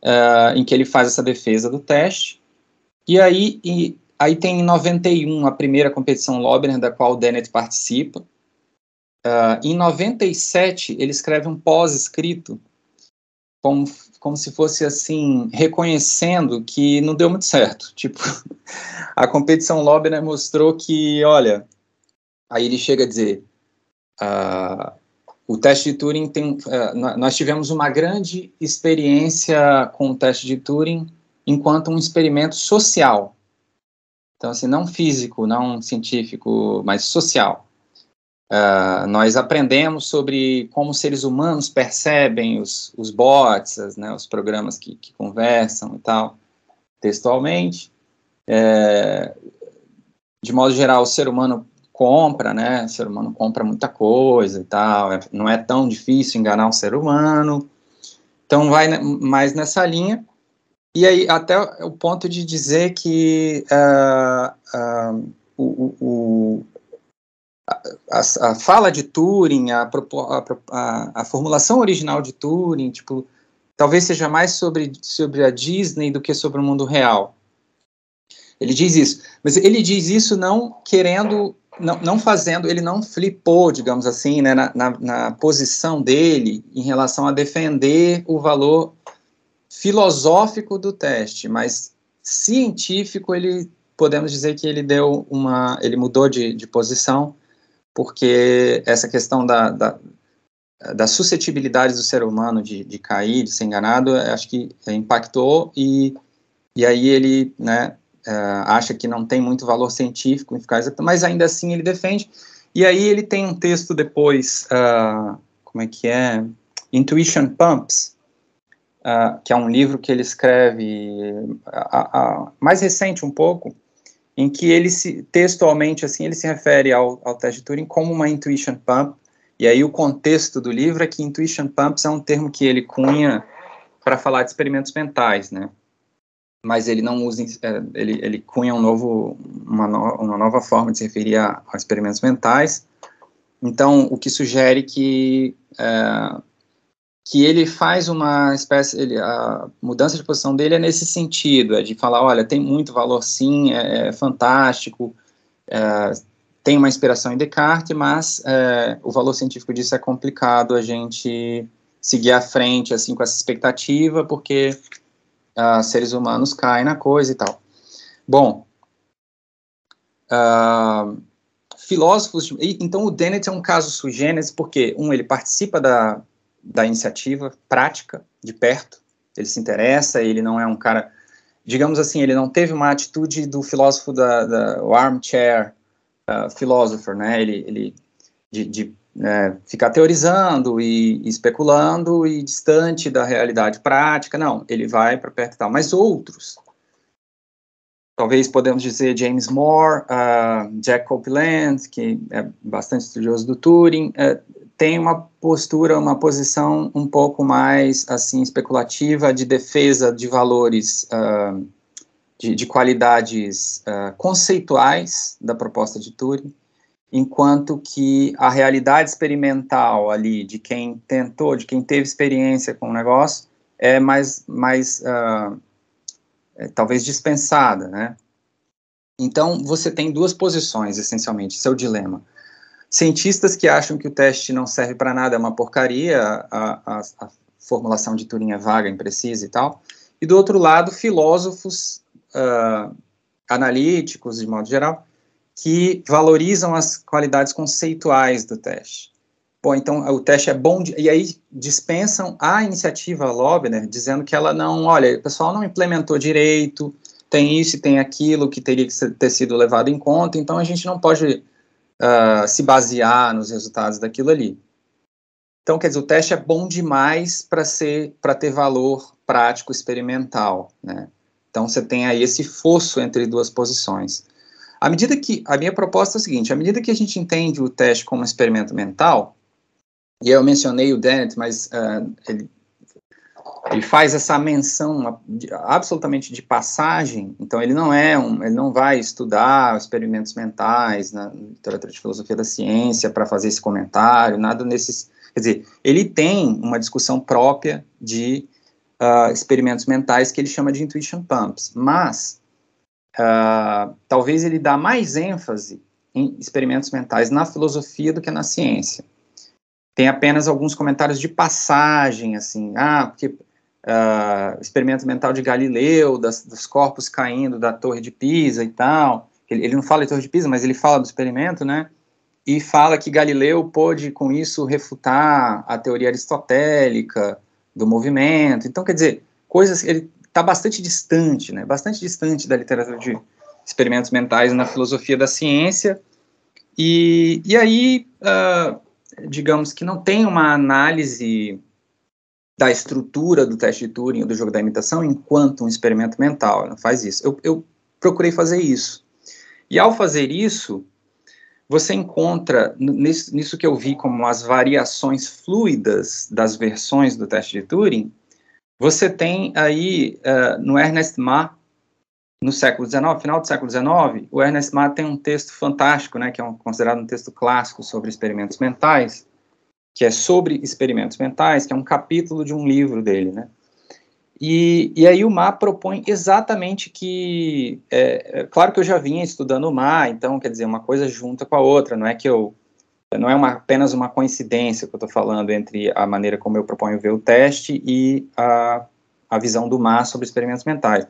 uh, em que ele faz essa defesa do teste. E aí, e Aí tem em 91 a primeira competição Lobner, da qual o Dennett participa. Uh, em 97, ele escreve um pós-escrito, como, como se fosse assim, reconhecendo que não deu muito certo. Tipo, a competição Lobner mostrou que, olha, aí ele chega a dizer: uh, o teste de Turing tem. Uh, nós tivemos uma grande experiência com o teste de Turing enquanto um experimento social então, assim, não físico, não científico, mas social. Uh, nós aprendemos sobre como seres humanos percebem os, os bots, as, né, os programas que, que, conversam e tal, textualmente. É, de modo geral, o ser humano compra, né? O ser humano compra muita coisa e tal. É, não é tão difícil enganar um ser humano. Então, vai mais nessa linha. E aí, até o ponto de dizer que uh, uh, o, o, a, a, fala de Turing, a, a, a, formulação original de Turing, tipo, talvez seja mais sobre, sobre a Disney do que sobre o mundo real. Ele diz isso, mas ele diz isso não querendo, não, não fazendo, ele não flipou, digamos assim, né, na, na, na posição dele em relação a defender o valor filosófico do teste, mas científico ele podemos dizer que ele deu uma, ele mudou de, de posição, porque essa questão da, da, da suscetibilidade do ser humano de, de cair, de ser enganado, acho que impactou e, e aí ele, né, uh, acha que não tem muito valor científico mas ainda assim ele defende, e aí ele tem um texto depois, uh, como é que é? Intuition Pumps, uh, que é um livro que ele escreve mais recente um pouco, em que ele se textualmente assim ele se refere ao, ao teste de Turing como uma intuition pump. E aí o contexto do livro é que intuition pumps é um termo que ele cunha para falar de experimentos mentais, né? Mas ele não usa, é, ele, ele cunha um novo, uma, no, uma nova forma de se referir a, a experimentos mentais. Então, o que sugere que é, que ele faz uma espécie, ele, a mudança de posição dele é nesse sentido, é de falar, olha, tem muito valor sim, é, é fantástico, é, tem uma inspiração em Descartes, mas é, o valor científico disso é complicado a gente seguir à frente, assim, com essa expectativa, porque uh, seres humanos caem na coisa e tal. Bom, uh, filósofos. Então, o Dennett é um caso sui generis, porque, um, ele participa da, da iniciativa prática, de perto, ele se interessa, ele não é um cara. Digamos assim, ele não teve uma atitude do filósofo da, da o armchair uh, philosopher, né? Ele, ele de, de né, ficar teorizando e, e, especulando e distante da realidade prática, não, ele vai para perto e tal. Mas outros, talvez podemos dizer James Moore, uh, Jack Copeland, que é bastante estudioso do Turing, uh, tem uma postura, uma posição um pouco mais assim especulativa de defesa de valores uh, de, de, qualidades conceituais da proposta de Turing enquanto que a realidade experimental ali de quem tentou, de quem teve experiência com o negócio, é mais, mais é, talvez dispensada, né? Então, você tem duas posições, essencialmente, seu dilema. Cientistas que acham que o teste não serve para nada, é uma porcaria, a, a, a, formulação de Turing é vaga, imprecisa e tal. E do outro lado, filósofos uh, analíticos, de modo geral, que valorizam as qualidades conceituais do teste. Bom, então o teste é bom, de, e aí dispensam a iniciativa Lobner, dizendo que ela não, olha, o pessoal não implementou direito, tem isso e tem aquilo que teria que ter sido levado em conta, então a gente não pode uh, se basear nos resultados daquilo ali. Então, quer dizer, o teste é bom demais para ser, para ter valor prático experimental, né? Então você tem aí esse fosso entre duas posições. À medida que, a minha proposta é a seguinte, à medida que a gente entende o teste como experimento mental, e eu mencionei o Dennett, mas uh, ele, ele faz essa menção absolutamente de passagem, então ele não é um, ele não vai estudar experimentos mentais na literatura de filosofia da ciência para fazer esse comentário, nada nesses, quer dizer, ele tem uma discussão própria de uh, experimentos mentais que ele chama de intuition pumps, mas uh, talvez ele dá mais ênfase em experimentos mentais na filosofia do que na ciência. Tem apenas alguns comentários de passagem, assim, ah, porque uh, experimento mental de Galileu, das, dos corpos caindo da Torre de Pisa e tal. Ele, ele não fala de Torre de Pisa, mas ele fala do experimento, né? E fala que Galileu pôde, com isso, refutar a teoria aristotélica do movimento. Então, quer dizer, coisas. Ele está bastante distante, né, bastante distante da literatura de experimentos mentais na filosofia da ciência, e, e aí, uh, digamos que não tem uma análise da estrutura do teste de Turing ou do jogo da imitação enquanto um experimento mental, não faz isso. Eu, eu procurei fazer isso. E ao fazer isso, você encontra nisso, nisso, que eu vi como as variações fluidas das versões do teste de Turing, você tem aí, uh, no Ernest Mach, no século XIX, final do século XIX, o Ernest Mach tem um texto fantástico, né, que é um, considerado um texto clássico sobre experimentos mentais, que é sobre experimentos mentais, que é um capítulo de um livro dele, né. E, e aí o Mach propõe exatamente que, é, é, claro que eu já vinha estudando o Mach, então, quer dizer, uma coisa junta com a outra, não é que eu não é uma, apenas uma coincidência que eu estou falando entre a maneira como eu proponho ver o teste e a, a visão do Mar sobre experimentos mentais.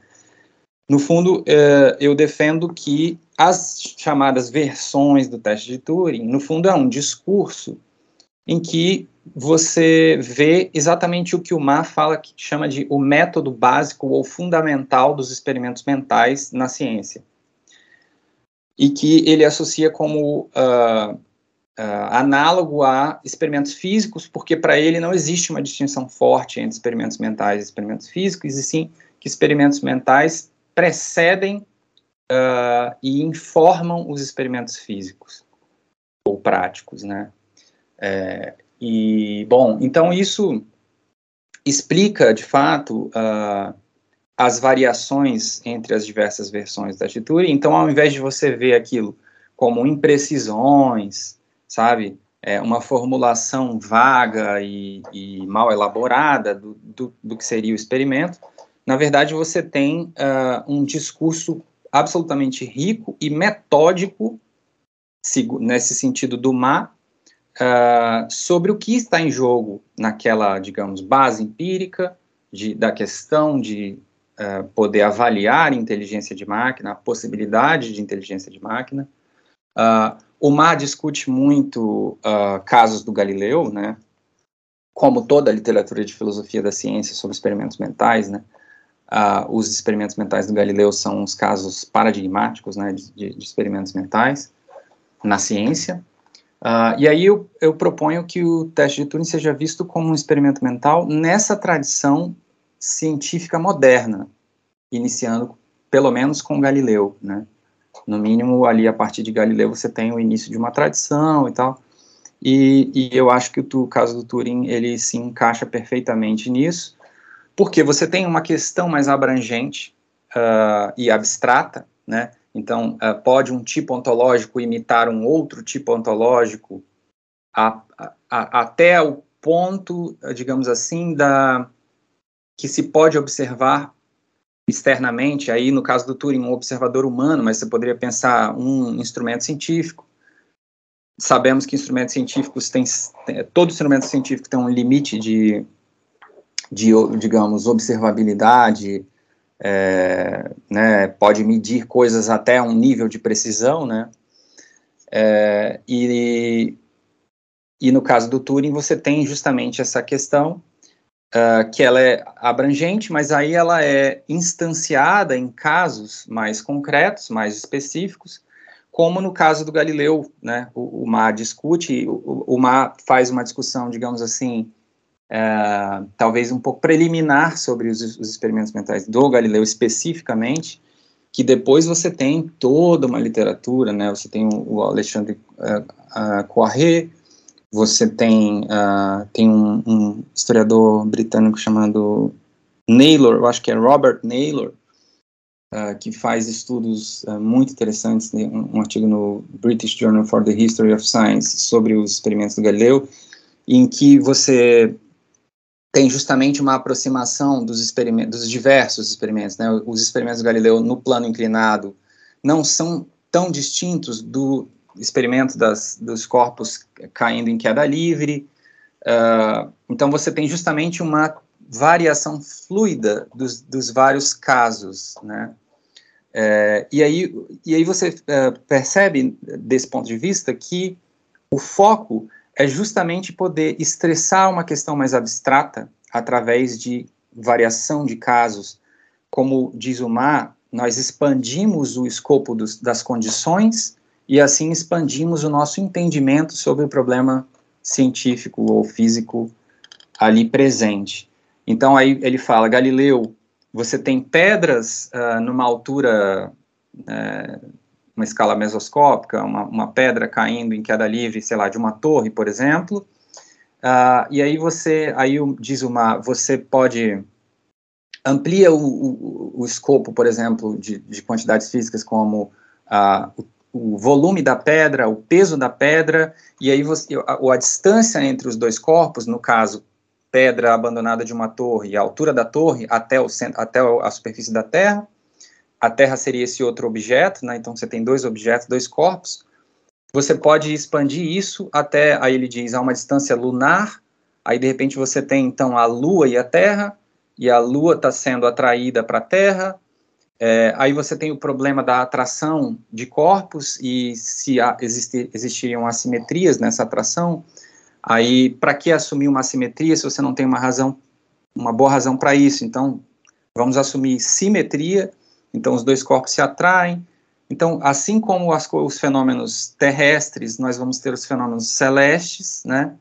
No fundo, eh, eu defendo que as chamadas versões do teste de Turing, no fundo, é um discurso em que você vê exatamente o que o Mar fala, que chama de o método básico ou fundamental dos experimentos mentais na ciência. E que ele associa como uh, uh, análogo a experimentos físicos, porque para ele não existe uma distinção forte entre experimentos mentais e experimentos físicos, e sim que experimentos mentais precedem uh, e informam os experimentos físicos ou práticos, né? É, e bom, então isso explica de fato uh, as variações entre as diversas versões da atitude. Então, ao invés de você ver aquilo como imprecisões, sabe? É uma formulação vaga e, e mal elaborada do, do, do, que seria o experimento. Na verdade, você tem uh, um discurso absolutamente rico e metódico, nesse sentido do má, uh, sobre o que está em jogo naquela, digamos, base empírica de, da questão de uh, poder avaliar inteligência de máquina, a possibilidade de inteligência de máquina. O Mar discute muito casos do Galileu, né? Como toda a literatura de filosofia da ciência sobre experimentos mentais, né? Os experimentos mentais do Galileu são os casos paradigmáticos, né? De, de experimentos mentais na ciência. Uh, e aí eu, eu, proponho que o teste de Turing seja visto como um experimento mental nessa tradição científica moderna, iniciando pelo menos com Galileu, né? No mínimo, ali a partir de Galileu você tem o início de uma tradição e tal. E, e eu acho que o, o caso do Turing ele se encaixa perfeitamente nisso, porque você tem uma questão mais abrangente uh, e abstrata, né? Então, uh, pode um tipo ontológico imitar um outro tipo ontológico a, a, a, até o ponto, digamos assim, da que se pode observar externamente, aí no caso do Turing, um observador humano, mas você poderia pensar um instrumento científico. Sabemos que instrumentos científicos têm, todo instrumento científico tem um limite de, de digamos, observabilidade, é, né, pode medir coisas até um nível de precisão, né, é, e, e no caso do Turing você tem justamente essa questão uh, que ela é abrangente, mas aí ela é instanciada em casos mais concretos, mais específicos, como no caso do Galileu, né, o, o Mar discute, o, o Mar faz uma discussão, digamos assim, uh, talvez um pouco preliminar sobre os, os experimentos mentais do Galileu especificamente, que depois você tem toda uma literatura, né, você tem o, Alexandre uh, uh, Poiré, você tem, uh, tem um, um, historiador britânico chamado Naylor, eu acho que é Robert Naylor, uh, que faz estudos uh, muito interessantes, né, um, um, artigo no British Journal for the History of Science sobre os experimentos do Galileu, em que você tem justamente uma aproximação dos experimentos, dos diversos experimentos, né, os experimentos do Galileu no plano inclinado não são tão distintos do experimento das, dos corpos caindo em queda livre. Uh, então, você tem justamente uma variação fluida dos, dos vários casos, né? É, e, aí, e aí você uh, percebe, desse ponto de vista, que o foco é justamente poder estressar uma questão mais abstrata através de variação de casos. Como diz o Mar, nós expandimos o escopo dos, das condições e assim expandimos o nosso entendimento sobre o problema científico ou físico ali presente. Então aí ele fala, Galileu, você tem pedras uh, numa altura, uh, uma escala mesoscópica, uma, uma, pedra caindo em queda livre, sei lá, de uma torre, por exemplo, uh, e aí você, aí diz uma, você pode amplia o, o, o escopo, por exemplo, de, de quantidades físicas como uh, o o volume da pedra, o peso da pedra, e aí você, a, a distância entre os dois corpos, no caso, pedra abandonada de uma torre, a altura da torre até, o, até a superfície da Terra, a Terra seria esse outro objeto, né, então você tem dois objetos, dois corpos, você pode expandir isso até, aí ele diz, a uma distância lunar, aí de repente você tem então a Lua e a Terra, e a Lua está sendo atraída para a Terra, é, aí você tem o problema da atração de corpos e se há, existe, existiriam assimetrias nessa atração, aí para que assumir uma assimetria se você não tem uma razão, uma boa razão para isso? Então, vamos assumir simetria, então os dois corpos se atraem, então, assim como as, os fenômenos terrestres, nós vamos ter os fenômenos celestes, né?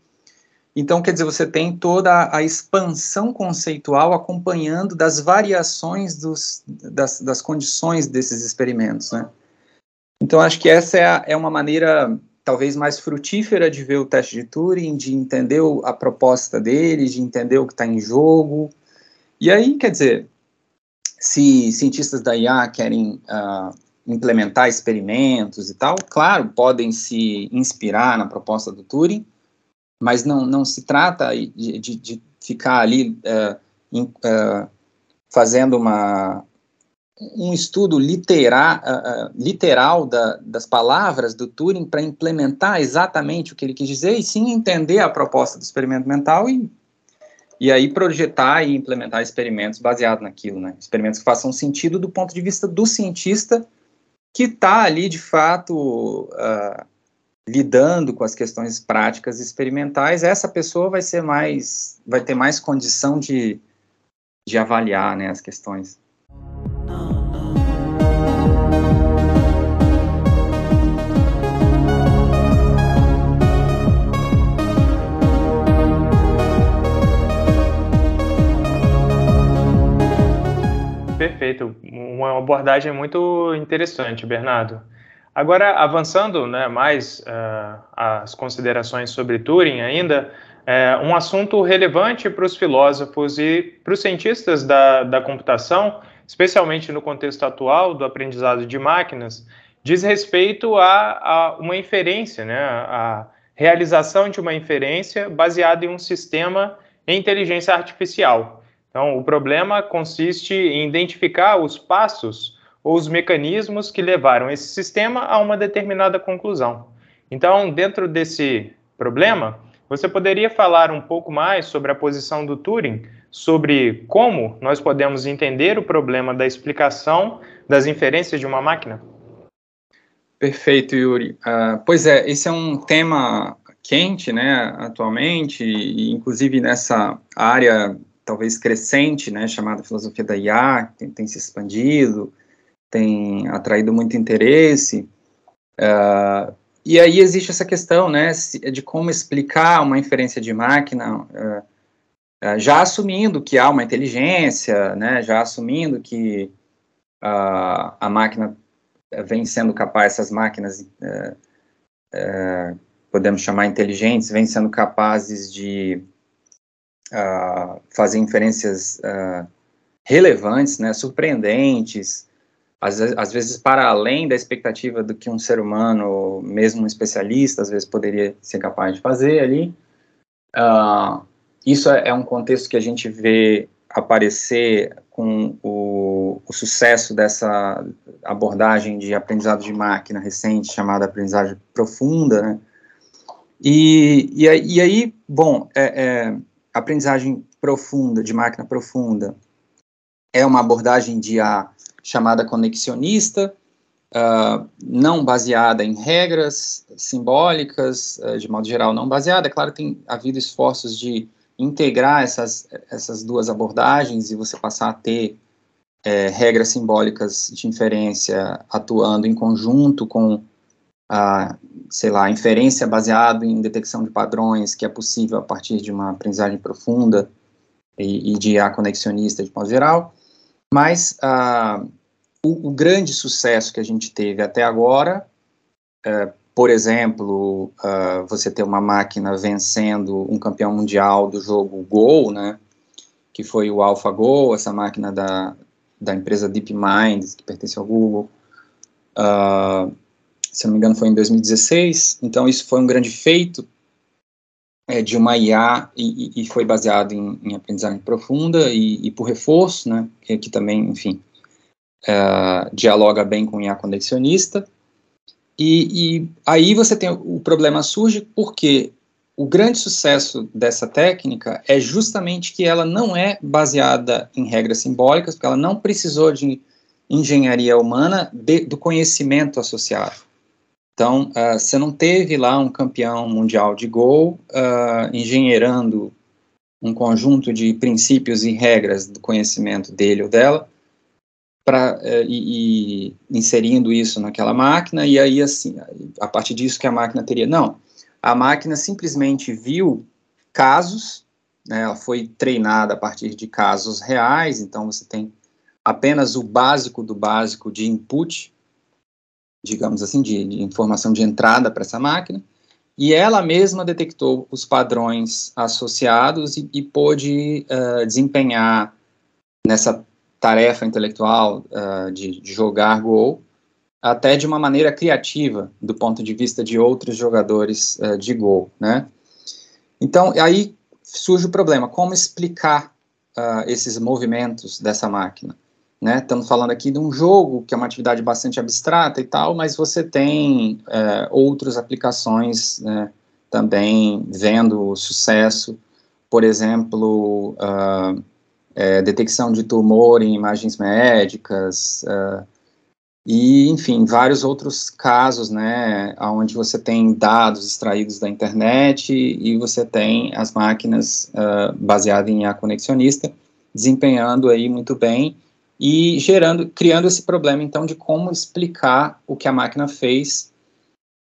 Então, quer dizer, você tem toda a expansão conceitual acompanhando das variações dos, das, das condições desses experimentos, né? Então, acho que essa é, a, é uma maneira talvez mais frutífera de ver o teste de Turing, de entender a proposta dele, de entender o que está em jogo. E aí, quer dizer, se cientistas da IA querem uh, implementar experimentos e tal, claro, podem se inspirar na proposta do Turing, mas não, não se trata de, de, de ficar ali uh, in, uh, fazendo uma, um estudo litera, uh, literal da, das palavras do Turing para implementar exatamente o que ele quis dizer, e sim entender a proposta do experimento mental e, e aí projetar e implementar experimentos baseados naquilo, né? Experimentos que façam sentido do ponto de vista do cientista que está ali, de fato, uh, lidando com as questões práticas experimentais, essa pessoa vai ser mais, vai ter mais condição de, de avaliar, né, as questões. Perfeito, uma abordagem muito interessante, Bernardo. Agora, avançando né, mais uh, as considerações sobre Turing ainda, é, um assunto relevante para os filósofos e para os cientistas da, da computação, especialmente no contexto atual do aprendizado de máquinas, diz respeito a, a uma inferência, né, a realização de uma inferência baseada em um sistema em inteligência artificial. Então, o problema consiste em identificar os passos ou os mecanismos que levaram esse sistema a uma determinada conclusão. Então, dentro desse problema, você poderia falar um pouco mais sobre a posição do Turing, sobre como nós podemos entender o problema da explicação das inferências de uma máquina? Perfeito, Yuri. Uh, pois é, esse é um tema quente, né, atualmente, e inclusive nessa área talvez crescente, né, chamada filosofia da IA, tem, tem se expandido, tem atraído muito interesse. Uh, e aí existe essa questão, né, de como explicar uma inferência de máquina, uh, uh, já assumindo que há uma inteligência, né, já assumindo que a máquina vem sendo capaz, essas máquinas, podemos chamar inteligentes, vêm sendo capazes de fazer inferências relevantes, né, surpreendentes, às, às, vezes para além da expectativa do que um ser humano, mesmo um especialista, às vezes poderia ser capaz de fazer ali. Uh, isso é, é, um contexto que a gente vê aparecer com o, o, sucesso dessa abordagem de aprendizado de máquina recente, chamada aprendizagem profunda, né? E, e, e aí, bom, é, é, aprendizagem profunda, de máquina profunda, é uma abordagem de a chamada conexionista, uh, não baseada em regras simbólicas, uh, de modo geral, não baseada. É claro tem havido esforços de integrar essas, essas duas abordagens e você passar a ter é, regras simbólicas de inferência atuando em conjunto com a, sei lá, inferência baseada em detecção de padrões que é possível a partir de uma aprendizagem profunda e, e de a conexionista de modo geral. Mas uh, o, o, grande sucesso que a gente teve até agora, uh, por exemplo, uh, você ter uma máquina vencendo um campeão mundial do jogo Go, né, que foi o AlphaGo, essa máquina da, da empresa DeepMind, que pertence ao Google, uh, se não me engano foi em 2016, então isso foi um grande feito é, de uma IA e, e foi baseado em, em, aprendizagem profunda e, e por reforço, né, que, que também, enfim, uh, dialoga bem com IA conexionista. E, e, aí você tem o problema surge porque o grande sucesso dessa técnica é justamente que ela não é baseada em regras simbólicas, porque ela não precisou de engenharia humana de, do conhecimento associado. Então, uh, você não teve lá um campeão mundial de gol uh, engenheirando um conjunto de princípios e regras do conhecimento dele ou dela, pra, uh, e, e, inserindo isso naquela máquina, e aí, assim, a partir disso que a máquina teria. Não, a máquina simplesmente viu casos, né, ela foi treinada a partir de casos reais, então você tem apenas o básico do básico de input, digamos assim, de, de informação de entrada para essa máquina, e ela mesma detectou os padrões associados e, e pôde uh, desempenhar nessa tarefa intelectual uh, de, de, jogar Go até de uma maneira criativa do ponto de vista de outros jogadores uh, de Go, né? Então aí surge o problema: como explicar esses movimentos dessa máquina? Né? Estamos falando aqui de um jogo, que é uma atividade bastante abstrata e tal, mas você tem é, outras aplicações né, também vendo sucesso por exemplo, uh, é, detecção de tumor em imagens médicas, uh, e, enfim, vários outros casos, né, onde você tem dados extraídos da internet e você tem as máquinas uh, baseadas em IA conexionista desempenhando aí muito bem e gerando, criando esse problema, então, de como explicar o que a máquina fez.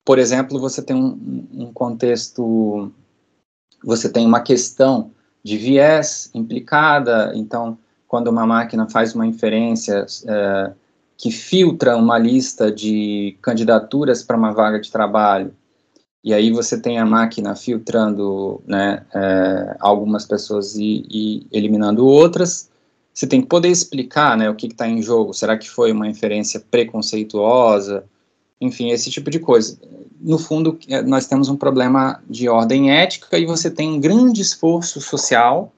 Por exemplo, você tem um, um contexto, você tem uma questão de viés implicada, então, quando uma máquina faz uma inferência é, que filtra uma lista de candidaturas para uma vaga de trabalho, e aí você tem a máquina filtrando né, é, algumas pessoas e, e eliminando outras, você tem que poder explicar né, o que está em jogo. Será que foi uma inferência preconceituosa? Enfim, esse tipo de coisa. No fundo, é, nós temos um problema de ordem ética e você tem um grande esforço social,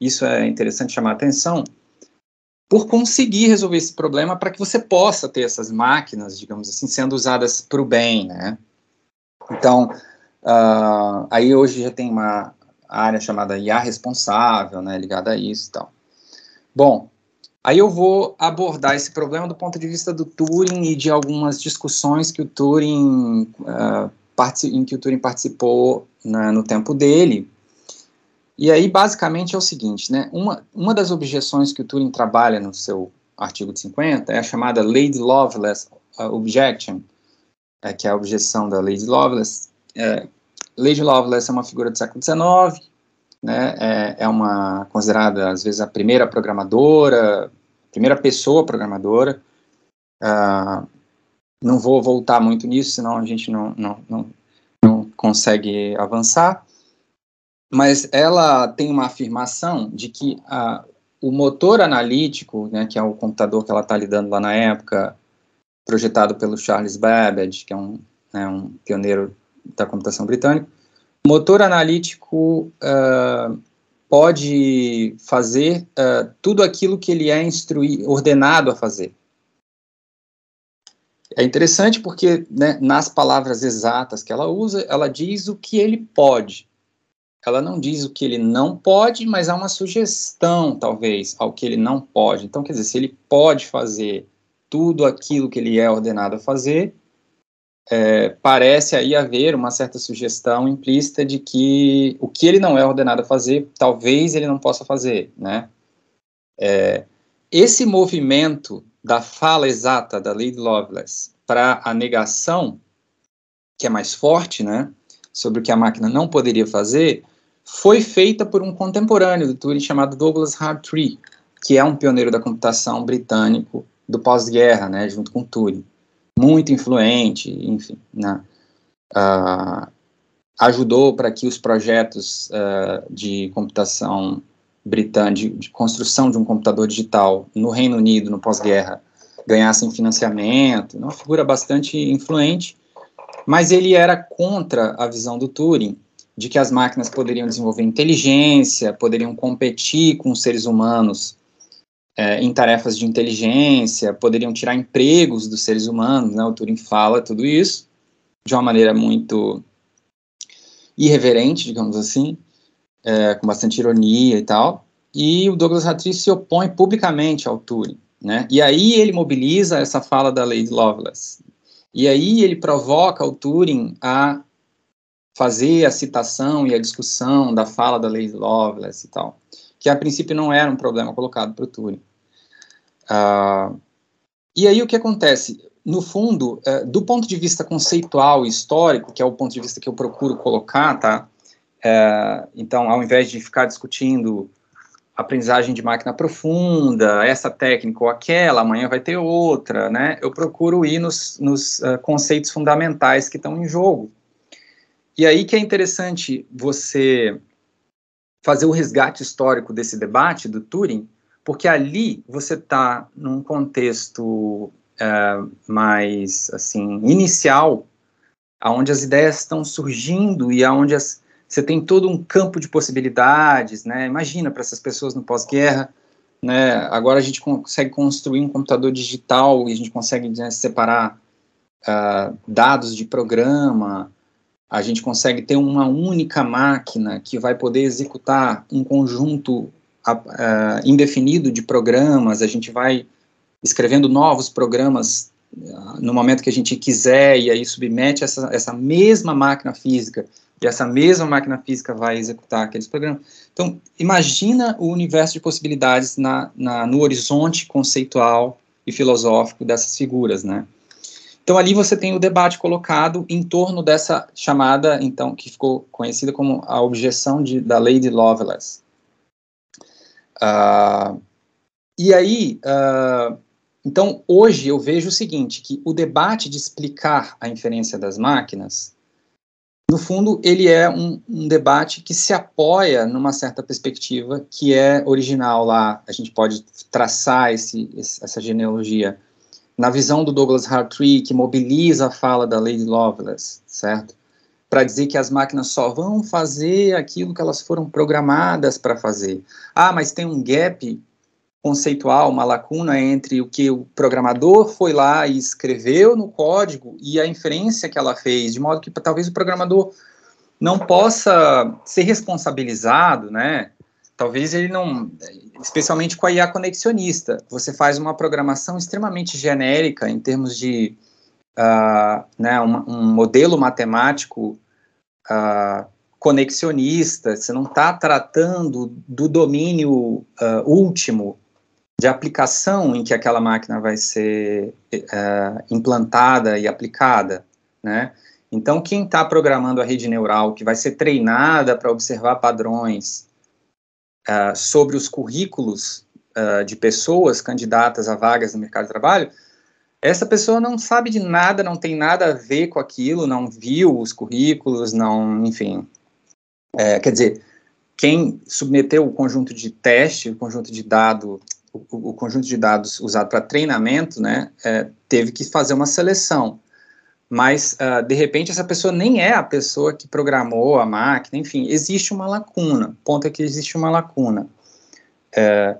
isso é interessante chamar a atenção, por conseguir resolver esse problema para que você possa ter essas máquinas, digamos assim, sendo usadas para o bem, né? Então, uh, aí hoje já tem uma área chamada IA responsável, né, ligada a isso e tal. Bom, aí eu vou abordar esse problema do ponto de vista do Turing e de algumas discussões que o Turing, uh, em que o Turing participou né, no tempo dele. E aí, basicamente, é o seguinte, né, uma, uma das objeções que o Turing trabalha no seu artigo de 50 é a chamada Lady Lovelace Objection, é, que é a objeção da Lady Lovelace. É, Lady Lovelace é uma figura do século XIX, né, é, é uma considerada às vezes a primeira programadora, primeira pessoa programadora. Uh, não vou voltar muito nisso, senão a gente não, não, não, não consegue avançar. Mas ela tem uma afirmação de que uh, o motor analítico, né, que é o computador que ela está lidando lá na época, projetado pelo Charles Babbage, que é um, né, um pioneiro da computação britânica, motor analítico uh, pode fazer uh, tudo aquilo que ele é instruído, ordenado a fazer. É interessante porque, né, nas palavras exatas que ela usa, ela diz o que ele pode. Ela não diz o que ele não pode, mas há uma sugestão, talvez, ao que ele não pode. Então, quer dizer, se ele pode fazer tudo aquilo que ele é ordenado a fazer, é, parece aí haver uma certa sugestão implícita de que o que ele não é ordenado a fazer, talvez ele não possa fazer, né? É, esse movimento da fala exata da Lady Lovelace para a negação, que é mais forte, né, sobre o que a máquina não poderia fazer, foi feita por um contemporâneo do Turing chamado Douglas Hardtree, que é um pioneiro da computação britânico do pós-guerra, né, junto com Turing muito influente, enfim, uh, ajudou para que os projetos uh, de computação britânica, de, de, construção de um computador digital no Reino Unido, no pós-guerra, ganhassem financiamento, uma figura bastante influente, mas ele era contra a visão do Turing, de que as máquinas poderiam desenvolver inteligência, poderiam competir com os seres humanos é, em tarefas de inteligência, poderiam tirar empregos dos seres humanos, né? O Turing fala tudo isso de uma maneira muito irreverente, digamos assim, é, com bastante ironia e tal. E o Douglas Hattie se opõe publicamente ao Turing, né? E aí ele mobiliza essa fala da Lady Lovelace. E aí ele provoca o Turing a fazer a citação e a discussão da fala da Lady Lovelace e tal, que a princípio não era um problema colocado para o Turing. Uh, e aí o que acontece? No fundo, uh, do ponto de vista conceitual e histórico, que é o ponto de vista que eu procuro colocar, tá? Uh, então, ao invés de ficar discutindo aprendizagem de máquina profunda, essa técnica ou aquela, amanhã vai ter outra, né? Eu procuro ir nos, nos uh, conceitos fundamentais que estão em jogo. E aí que é interessante você fazer o resgate histórico desse debate do Turing, porque ali você está num contexto é, mais assim inicial, aonde as ideias estão surgindo e aonde as, você tem todo um campo de possibilidades, né? Imagina para essas pessoas no pós-guerra, né? Agora a gente consegue construir um computador digital e a gente consegue né, separar uh, dados de programa, a gente consegue ter uma única máquina que vai poder executar um conjunto uh, indefinido de programas, a gente vai escrevendo novos programas uh, no momento que a gente quiser, e aí submete essa, essa mesma máquina física, e essa mesma máquina física vai executar aqueles programas. Então, imagina o universo de possibilidades na, na, no horizonte conceitual e filosófico dessas figuras, né? Então ali você tem o debate colocado em torno dessa chamada, então, que ficou conhecida como a objeção de, da lei de Lovelace. Uh, e aí, uh, então hoje eu vejo o seguinte, que o debate de explicar a inferência das máquinas, no fundo, ele é um, um debate que se apoia numa certa perspectiva que é original lá, a gente pode traçar esse, essa genealogia na visão do Douglas Hartree, que mobiliza a fala da Lady Lovelace, certo? Para dizer que as máquinas só vão fazer aquilo que elas foram programadas para fazer. Ah, mas tem um gap conceitual, uma lacuna entre o que o programador foi lá e escreveu no código e a inferência que ela fez, de modo que talvez o programador não possa ser responsabilizado, né? Talvez ele não, especialmente com a IA conexionista, você faz uma programação extremamente genérica em termos de uh, né, um, um, modelo matemático uh, conexionista, você não está tratando do domínio uh, último de aplicação em que aquela máquina vai ser implantada e aplicada, né? Então, quem está programando a rede neural, que vai ser treinada para observar padrões, sobre os currículos de pessoas candidatas a vagas no mercado de trabalho, essa pessoa não sabe de nada, não tem nada a ver com aquilo, não viu os currículos, não, enfim. É, quer dizer, quem submeteu o conjunto de teste, o conjunto de dado, o, o conjunto de dados usado para treinamento, né, é, teve que fazer uma seleção mas uh, de repente essa pessoa nem é a pessoa que programou a máquina, enfim, existe uma lacuna. O ponto é que existe uma lacuna. É,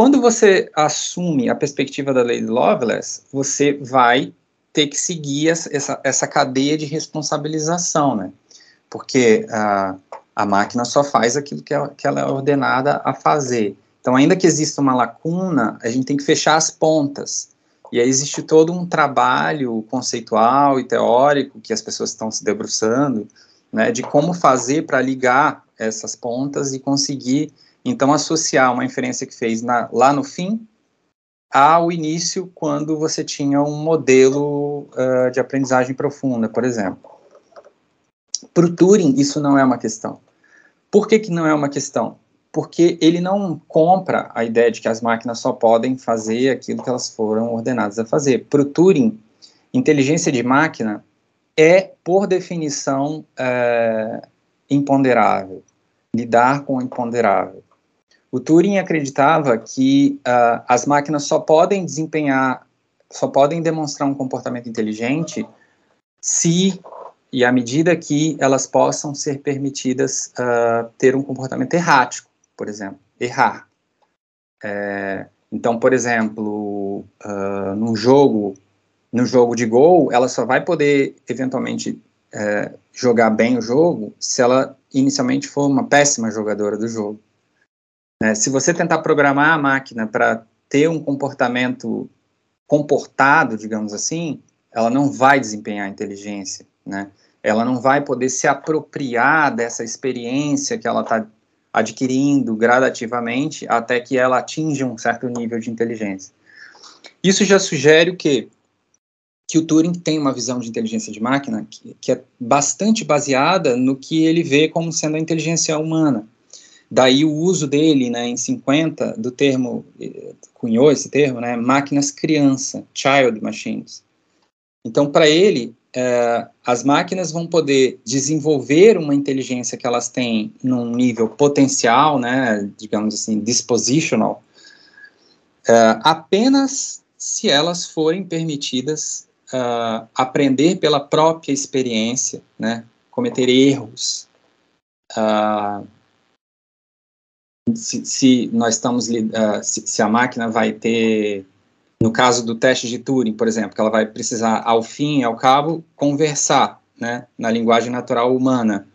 quando você assume a perspectiva da de Lovelace, você vai ter que seguir essa, essa cadeia de responsabilização, né? Porque uh, a máquina só faz aquilo que ela, que ela é ordenada a fazer. Então, ainda que exista uma lacuna, a gente tem que fechar as pontas. E aí existe todo um trabalho conceitual e teórico que as pessoas estão se debruçando, né, de como fazer para ligar essas pontas e conseguir, então, associar uma inferência que fez na, lá no fim ao início, quando você tinha um modelo uh, de aprendizagem profunda, por exemplo. Para o Turing, isso não é uma questão. Por que, que não é uma questão? porque ele não compra a ideia de que as máquinas só podem fazer aquilo que elas foram ordenadas a fazer. Para o Turing, inteligência de máquina é, por definição, é, imponderável, lidar com o imponderável. O Turing acreditava que uh, as máquinas só podem desempenhar, só podem demonstrar um comportamento inteligente se e à medida que elas possam ser permitidas uh, ter um comportamento errático por exemplo, errar. É, então, por exemplo, uh, num jogo, no jogo de gol, ela só vai poder eventualmente é, jogar bem o jogo se ela inicialmente for uma péssima jogadora do jogo. É, se você tentar programar a máquina para ter um comportamento comportado, digamos assim, ela não vai desempenhar inteligência, né? Ela não vai poder se apropriar dessa experiência que ela está adquirindo gradativamente até que ela atinja um certo nível de inteligência. Isso já sugere o quê? Que o Turing tem uma visão de inteligência de máquina que, que é bastante baseada no que ele vê como sendo a inteligência humana. Daí o uso dele, né, em 50, do termo, eh, cunhou esse termo, né, máquinas criança, child machines. Então, para ele, é, as máquinas vão poder desenvolver uma inteligência que elas têm num nível potencial, né, digamos assim, dispositional, é, apenas se elas forem permitidas uh, aprender pela própria experiência, né, cometer erros. Se, se, nós estamos, uh, se, se, a máquina vai ter no caso do teste de Turing, por exemplo, que ela vai precisar, ao fim e ao cabo, conversar né, na linguagem natural humana,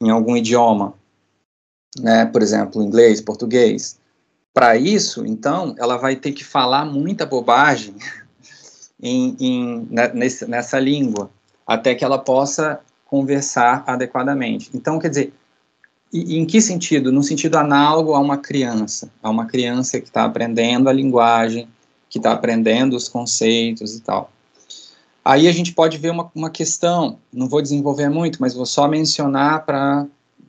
em algum idioma, né, por exemplo, inglês, português. Para isso, então, ela vai ter que falar muita bobagem em, em, né, nesse, nessa língua, até que ela possa conversar adequadamente. Então, quer dizer, e, em que sentido? No sentido análogo a uma criança, a uma criança que está aprendendo a linguagem, que está aprendendo os conceitos e tal. Aí a gente pode ver uma, uma questão, não vou desenvolver muito, mas vou só mencionar para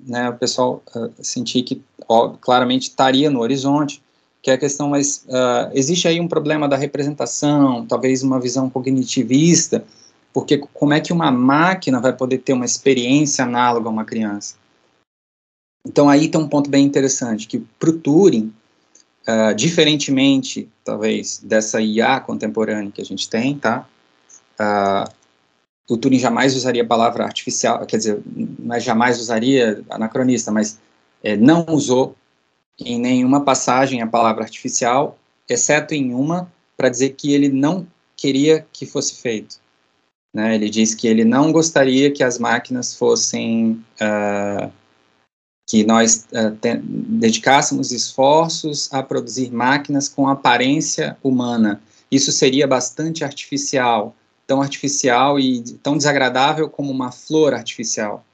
né, o pessoal uh, sentir que ó, claramente estaria no horizonte, que é a questão, mas uh, existe aí um problema da representação, talvez uma visão cognitivista, porque como é que uma máquina vai poder ter uma experiência análoga a uma criança? Então aí tem um ponto bem interessante, que para o Turing, uh, diferentemente, talvez, dessa IA contemporânea que a gente tem, tá? uh, o Turing jamais usaria a palavra artificial, quer dizer, mas jamais usaria anacronista, mas é, não usou em nenhuma passagem a palavra artificial, exceto em uma, para dizer que ele não queria que fosse feito. Né? Ele diz que ele não gostaria que as máquinas fossem. Uh, que nós uh, dedicássemos esforços a produzir máquinas com aparência humana. Isso seria bastante artificial tão artificial e tão desagradável como uma flor artificial.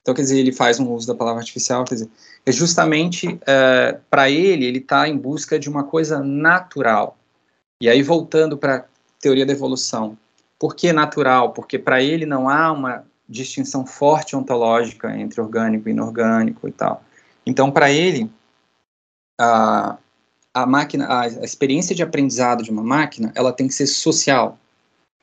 Então, quer dizer, ele faz um uso da palavra artificial, quer dizer, é justamente é, para ele, ele está em busca de uma coisa natural. E aí, voltando para a teoria da evolução, por que natural? Porque para ele não há uma distinção forte ontológica entre orgânico e inorgânico e tal. Então, para ele, a, a máquina, a, a experiência de aprendizado de uma máquina, ela tem que ser social.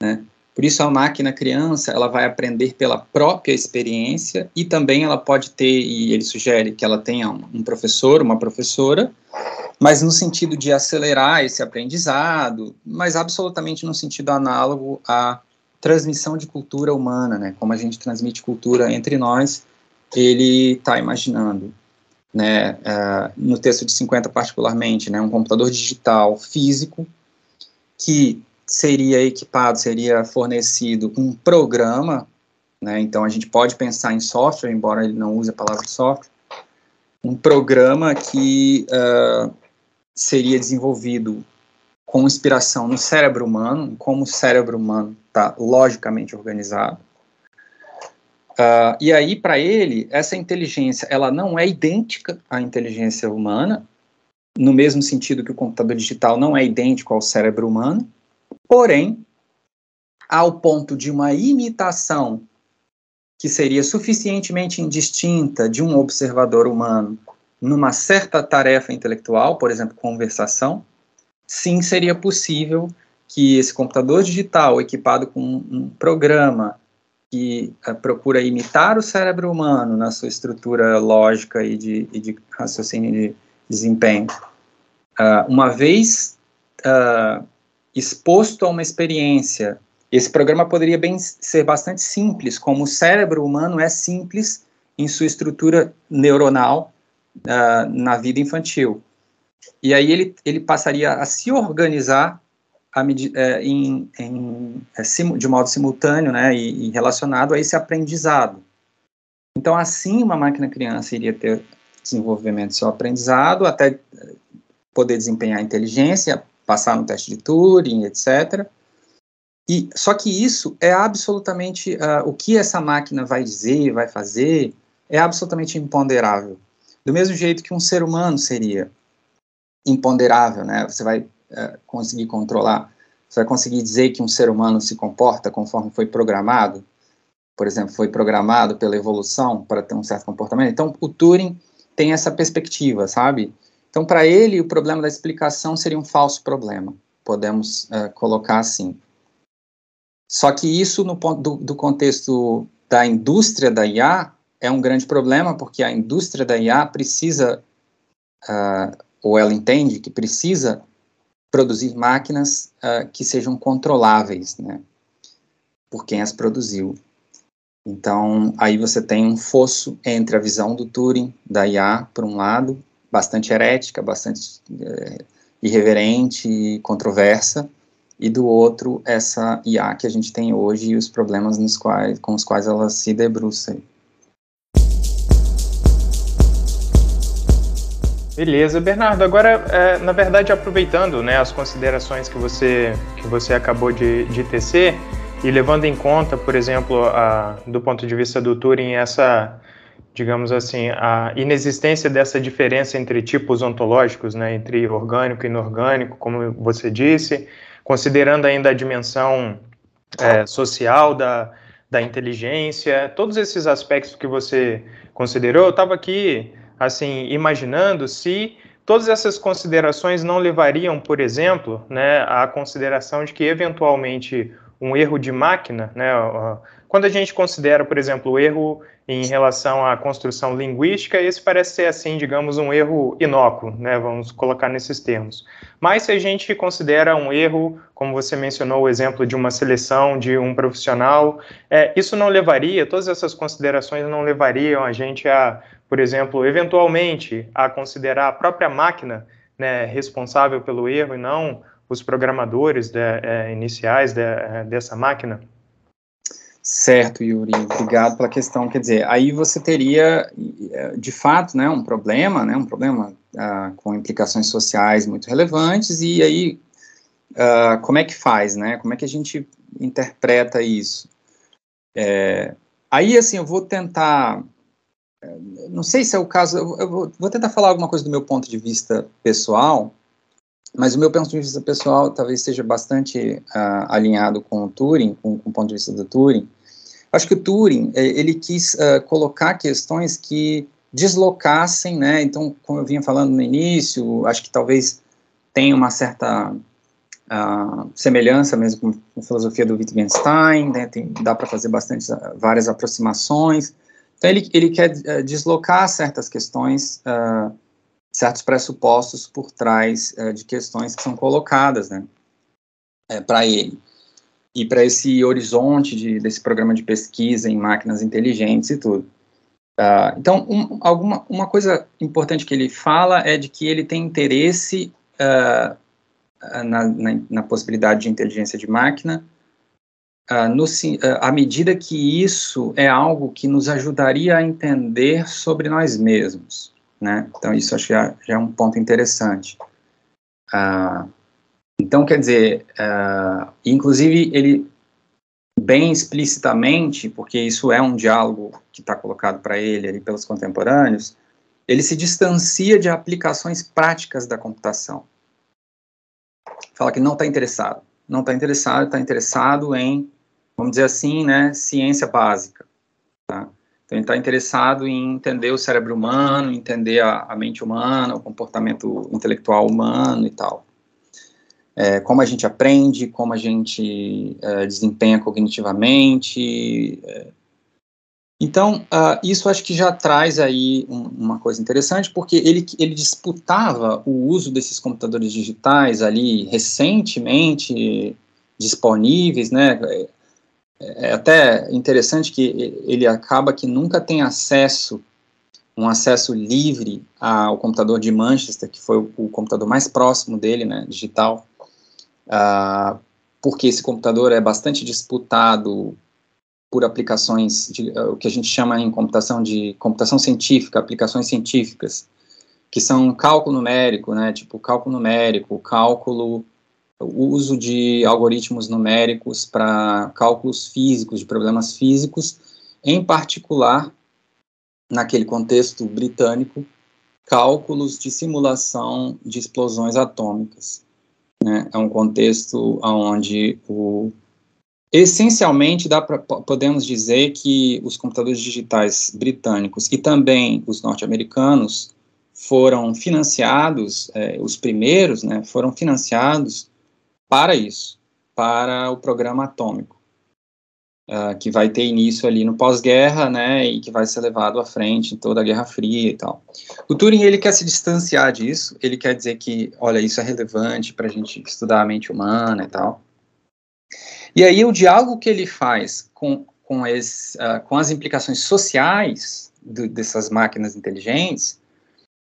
Né? Por isso, a máquina criança ela vai aprender pela própria experiência e também ela pode ter, e ele sugere que ela tenha um professor, uma professora, mas no sentido de acelerar esse aprendizado, mas absolutamente no sentido análogo à transmissão de cultura humana, né? como a gente transmite cultura entre nós, ele está imaginando. Né, uh, no texto de 50 particularmente, né, um computador digital físico que seria equipado, seria fornecido um programa, né, então a gente pode pensar em software, embora ele não use a palavra software, um programa que uh, seria desenvolvido com inspiração no cérebro humano, como o cérebro humano está logicamente organizado. Uh, e aí, para ele, essa inteligência, ela não é idêntica à inteligência humana, no mesmo sentido que o computador digital não é idêntico ao cérebro humano, Porém, ao ponto de uma imitação que seria suficientemente indistinta de um observador humano numa certa tarefa intelectual, por exemplo, conversação, sim seria possível que esse computador digital equipado com um programa que uh, procura imitar o cérebro humano na sua estrutura lógica e de, e de raciocínio de desempenho, uh, uma vez uh, exposto a uma experiência. Esse programa poderia bem ser bastante simples, como o cérebro humano é simples em sua estrutura neuronal uh, na vida infantil. E aí ele, ele passaria a se organizar a, é, em, em, é, de modo simultâneo né, e, e relacionado a esse aprendizado. Então, assim, uma máquina criança iria ter desenvolvimento do seu aprendizado, até poder desempenhar inteligência, passar no teste de Turing, etc. E só que isso é absolutamente uh, o que essa máquina vai dizer, vai fazer, é absolutamente imponderável. Do mesmo jeito que um ser humano seria imponderável, né? Você vai uh, conseguir controlar, você vai conseguir dizer que um ser humano se comporta conforme foi programado, por exemplo, foi programado pela evolução para ter um certo comportamento. Então, o Turing tem essa perspectiva, sabe? Então, para ele, o problema da explicação seria um falso problema, podemos uh, colocar assim. Só que isso, no ponto do, do, contexto da indústria da IA, é um grande problema, porque a indústria da IA precisa, uh, ou ela entende que precisa produzir máquinas uh, que sejam controláveis, né, por quem as produziu. Então, aí você tem um fosso entre a visão do Turing da IA, por um lado, bastante herética, bastante é, irreverente e controversa, e do outro essa IA que a gente tem hoje e os problemas nos quais, com os quais ela se debruça. Beleza, Bernardo. Agora, é, na verdade, aproveitando né, as considerações que você, que você acabou de, de tecer e levando em conta, por exemplo, a, do ponto de vista do Turing, essa, digamos assim, a inexistência dessa diferença entre tipos ontológicos, né, entre orgânico e inorgânico, como você disse, considerando ainda a dimensão é, social da, da inteligência, todos esses aspectos que você considerou, eu estava aqui assim, imaginando se todas essas considerações não levariam, por exemplo, né, à consideração de que eventualmente um erro de máquina, né, quando a gente considera, por exemplo, o erro em relação à construção linguística, esse parece ser, assim, digamos, um erro inócuo, né, vamos colocar nesses termos. Mas se a gente considera um erro, como você mencionou o exemplo de uma seleção de um profissional, é, isso não levaria, todas essas considerações não levariam a gente a por exemplo, eventualmente a considerar a própria máquina né, responsável pelo erro e não os programadores de, é, iniciais de, é, dessa máquina? Certo, Yuri, obrigado pela questão. Quer dizer, aí você teria, de fato, né, um problema, né, um problema uh, com implicações sociais muito relevantes, e aí, uh, como é que faz, né, como é que a gente interpreta isso? É, aí, assim, eu vou tentar não sei se é o caso, eu vou, vou tentar falar alguma coisa do meu ponto de vista pessoal, mas o meu ponto de vista pessoal talvez seja bastante uh, alinhado com o Turing, com, com, o ponto de vista do Turing. Acho que o Turing, eh, ele quis uh, colocar questões que deslocassem, né, então, como eu vinha falando no início, acho que talvez tenha uma certa uh, semelhança mesmo com, a filosofia do Wittgenstein, né, tem, dá para fazer bastante, várias aproximações, então, ele, ele quer uh, deslocar certas questões, uh, certos pressupostos por trás uh, de questões que são colocadas né, é, para ele. E para esse horizonte de, desse programa de pesquisa em máquinas inteligentes e tudo. então, um, alguma, uma coisa importante que ele fala é de que ele tem interesse na, na, na possibilidade de inteligência de máquina, uh, no, uh, à medida que isso é algo que nos ajudaria a entender sobre nós mesmos, né? Então, isso acho que já, já é um ponto interessante. Uh, então, quer dizer, inclusive, ele bem explicitamente, porque isso é um diálogo que está colocado para ele ali pelos contemporâneos, ele se distancia de aplicações práticas da computação. Fala que não está interessado. Não está interessado, está interessado em vamos dizer assim, né, ciência básica. Tá? Então, ele está interessado em entender o cérebro humano, entender a, a, mente humana, o comportamento intelectual humano e tal. É, como a gente aprende, como a gente é, desempenha cognitivamente. É. Então, uh, isso acho que já traz aí um, uma coisa interessante, porque ele, ele disputava o uso desses computadores digitais ali recentemente disponíveis, né? é até interessante que ele acaba que nunca tem acesso, um acesso livre ao computador de Manchester, que foi o, o computador mais próximo dele, né, digital, uh, porque esse computador é bastante disputado por aplicações, de, uh, o que a gente chama em computação de computação científica, aplicações científicas, que são cálculo numérico, né, tipo cálculo numérico, cálculo uso de algoritmos numéricos para cálculos físicos, de problemas físicos, em particular, naquele contexto britânico, cálculos de simulação de explosões atômicas. Né? É um contexto onde o, essencialmente dá pra, podemos dizer que os computadores digitais britânicos e também os norte-americanos foram financiados, eh, os primeiros, né, foram financiados para isso, para o programa atômico, uh, que vai ter início ali no pós-guerra, né, e que vai ser levado à frente em toda a Guerra Fria e tal. O Turing, ele quer se distanciar disso, ele quer dizer que, olha, isso é relevante para a gente estudar a mente humana e tal. E aí o diálogo que ele faz com, com, esse, uh, com as implicações sociais do, dessas máquinas inteligentes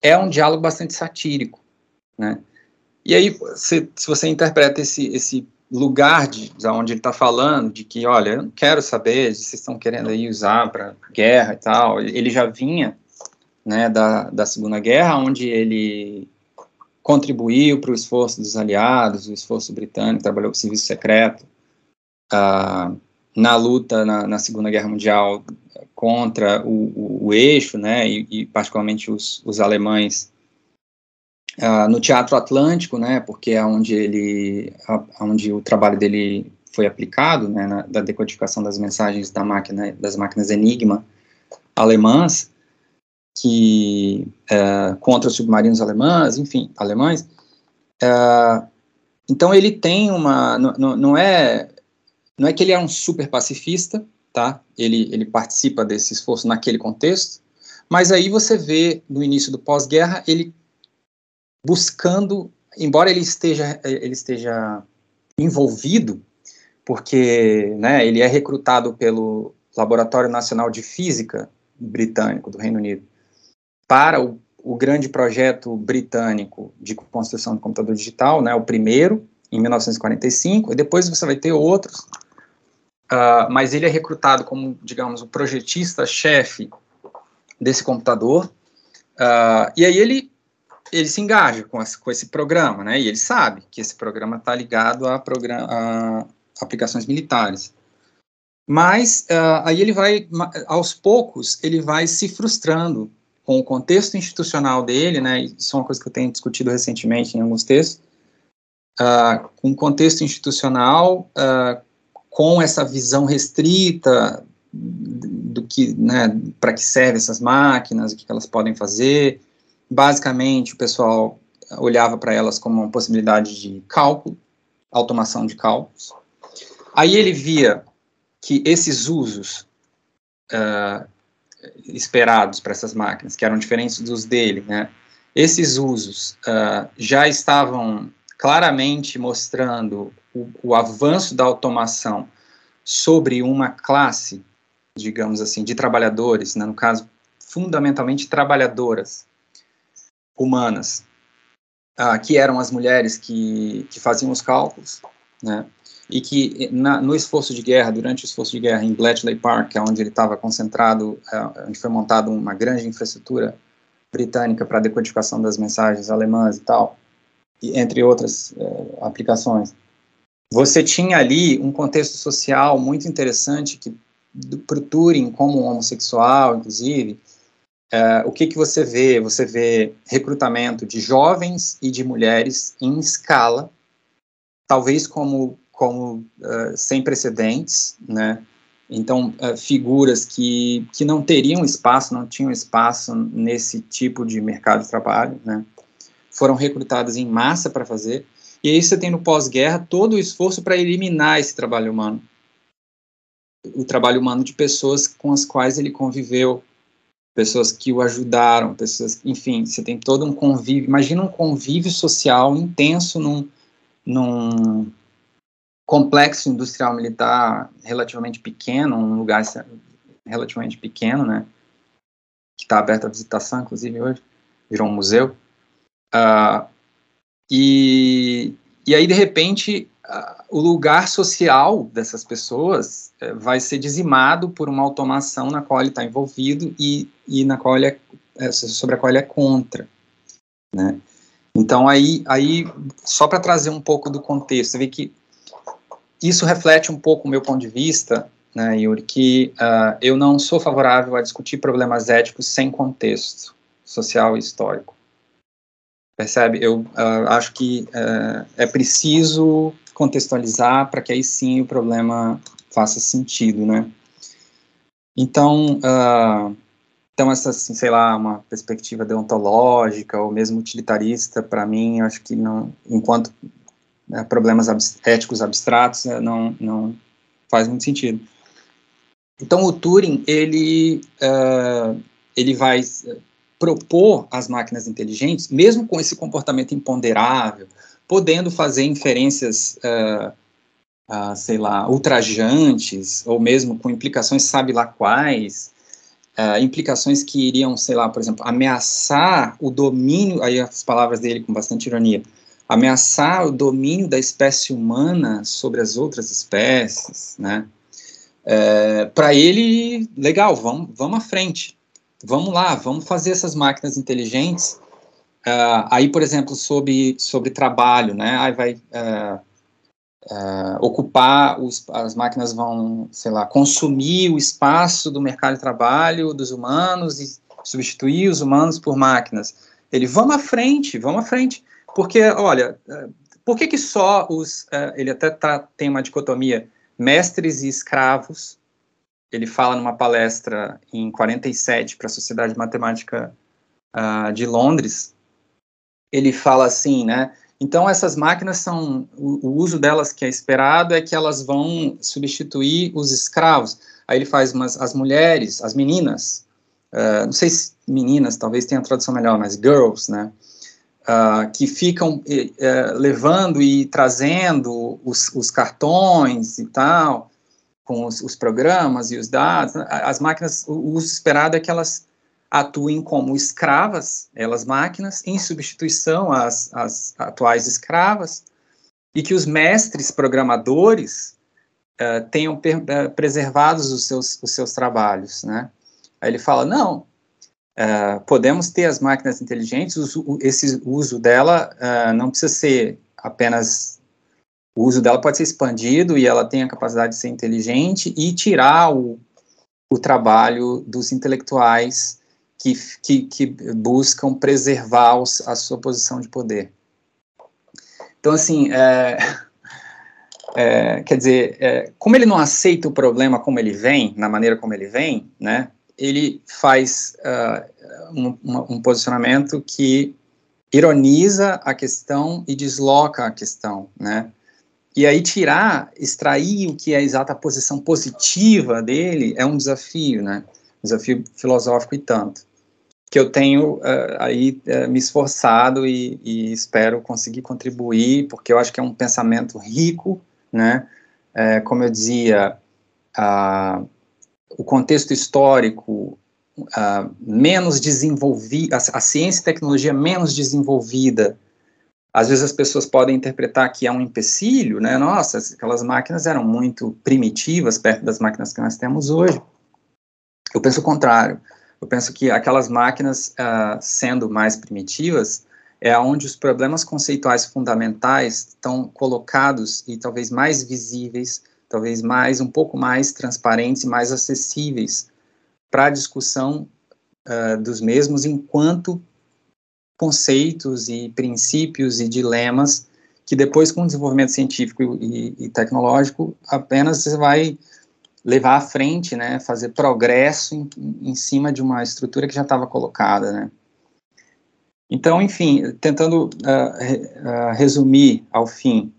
é um diálogo bastante satírico, né? E aí, se, se você interpreta esse, esse lugar de, de onde ele está falando, de que, olha, eu não quero saber vocês estão querendo aí usar para guerra e tal. Ele já vinha né, da, da Segunda Guerra, onde ele contribuiu para o esforço dos aliados, o esforço britânico, trabalhou com o serviço secreto, na luta na, na, Segunda Guerra Mundial contra o, o, o eixo, né, e, e, particularmente os, os alemães uh, no Teatro Atlântico, né, porque é onde ele, a, onde o trabalho dele foi aplicado, né, na, da decodificação das mensagens da máquina, das máquinas Enigma alemãs, que uh, contra os submarinos alemães, enfim, alemães. Uh, então ele tem uma, não, não é, não é que ele é um super pacifista, tá? Ele ele participa desse esforço naquele contexto, mas aí você vê no início do pós-guerra ele buscando, embora ele esteja ele esteja envolvido, porque né, ele é recrutado pelo Laboratório Nacional de Física britânico do Reino Unido para o, o grande projeto britânico de construção do computador digital, né, o primeiro, em 1945, e depois você vai ter outros, uh, mas ele é recrutado como, digamos, o projetista-chefe desse computador, uh, e aí ele, ele se engaja com esse, com esse programa, né, e ele sabe que esse programa está ligado a, a aplicações militares. Mas uh, aí ele vai, aos poucos, ele vai se frustrando com o contexto institucional dele, né, isso é uma coisa que eu tenho discutido recentemente em alguns textos, uh, com o contexto institucional, uh, com essa visão restrita do que, né, para que servem essas máquinas, o que elas podem fazer. Basicamente, o pessoal olhava para elas como uma possibilidade de cálculo, automação de cálculos. Aí ele via que esses usos uh, esperados para essas máquinas, que eram diferentes dos dele, né? Esses usos uh, já estavam claramente mostrando o, o, avanço da automação sobre uma classe, digamos assim, de trabalhadores, né? no caso, fundamentalmente trabalhadoras humanas, uh, que eram as mulheres que, que faziam os cálculos, né? e que na, no esforço de guerra, durante o esforço de guerra em Bletchley Park, é onde ele estava concentrado, é, onde foi montada uma grande infraestrutura britânica para a decodificação das mensagens alemãs e tal, e, entre outras é, aplicações, você tinha ali um contexto social muito interessante que para o Turing como um homossexual, inclusive, é, o que, que você vê? Você vê recrutamento de jovens e de mulheres em escala, talvez como como uh, sem precedentes, né? Então, uh, figuras que, que não teriam espaço, não tinham espaço nesse tipo de mercado de trabalho, né? Foram recrutadas em massa para fazer. E aí você tem no pós-guerra todo o esforço para eliminar esse trabalho humano. O trabalho humano de pessoas com as quais ele conviveu, pessoas que o ajudaram, pessoas, enfim, você tem todo um convívio. Imagina um convívio social intenso num, num complexo industrial militar relativamente pequeno, um lugar relativamente pequeno, né, que está aberto à visitação, inclusive hoje, virou um museu. Uh, e, e aí, de repente, o lugar social dessas pessoas uh, vai ser dizimado por uma automação na qual ele está envolvido e, e na qual ele é, é, sobre a qual ele é contra, né. Então, aí, aí só para trazer um pouco do contexto, você vê que isso reflete um pouco o meu ponto de vista, né, Yuri, que uh, eu não sou favorável a discutir problemas éticos sem contexto social e histórico. Percebe? Eu uh, acho que uh, é preciso contextualizar para que aí sim o problema faça sentido, né? Então, então essa, assim, sei lá, uma perspectiva deontológica ou mesmo utilitarista, para mim, acho que não, enquanto né, problemas éticos abstratos, né, não, não faz muito sentido. Então, o Turing, ele, uh, ele vai eh, propor às máquinas inteligentes, mesmo com esse comportamento imponderável, podendo fazer inferências, uh, uh, sei lá, ultrajantes, ou mesmo com implicações sabe lá quais, implicações que iriam, sei lá, por exemplo, ameaçar o domínio, aí as palavras dele com bastante ironia, ameaçar o domínio da espécie humana sobre as outras espécies, né? É, para ele, legal, vamos, vamos à frente, vamos lá, vamos fazer essas máquinas inteligentes. Uh, aí, por exemplo, sobre, sobre trabalho, né? Aí vai uh, uh, ocupar, os, as máquinas vão, sei lá, consumir o espaço do mercado de trabalho dos humanos e substituir os humanos por máquinas. Ele, vamos à frente, vamos à frente. Porque, olha, por que, que só os. ele até tá, tem uma dicotomia mestres e escravos. Ele fala numa palestra em 47 para a Sociedade Matemática uh, de Londres. Ele fala assim, né? Então essas máquinas são o, o, uso delas que é esperado é que elas vão substituir os escravos. Aí ele faz umas as mulheres, as meninas, uh, não sei se meninas, talvez tenha tradução melhor, mas girls, né? uh, que ficam uh, levando e trazendo os, os, cartões e tal, com os, os, programas e os dados, as máquinas, o uso esperado é que elas atuem como escravas, elas máquinas, em substituição às, às atuais escravas, e que os mestres programadores uh, tenham preservados os seus, os seus trabalhos, né? Aí ele fala, não, Uh, podemos ter as máquinas inteligentes, o, esse uso dela uh, não precisa ser apenas. O uso dela pode ser expandido e ela tem a capacidade de ser inteligente e tirar o, o trabalho dos intelectuais que, que, que buscam preservar os, a sua posição de poder. Então, assim, é, é, quer dizer, é, como ele não aceita o problema como ele vem, na maneira como ele vem, né, ele faz uh, um, um, posicionamento que ironiza a questão e desloca a questão, né? E aí tirar, extrair o que é a exata posição positiva dele é um desafio, né? Desafio filosófico e tanto. Que eu tenho uh, aí uh, me esforçado e, e, espero conseguir contribuir, porque eu acho que é um pensamento rico, né? É, como eu dizia, uh, o contexto histórico uh, menos desenvolvido, a, a, ciência e tecnologia menos desenvolvida, às vezes as pessoas podem interpretar que é um empecilho, né? Nossa, aquelas máquinas eram muito primitivas perto das máquinas que nós temos hoje. Eu penso o contrário. Eu penso que aquelas máquinas, uh, sendo mais primitivas, é onde os problemas conceituais fundamentais estão colocados e talvez mais visíveis talvez mais, um pouco mais transparentes e mais acessíveis para a discussão uh, dos mesmos enquanto conceitos e princípios e dilemas que depois com o desenvolvimento científico e, e tecnológico apenas você vai levar à frente, né, fazer progresso em, em cima de uma estrutura que já estava colocada, né. Então, enfim, tentando uh, uh, resumir ao fim,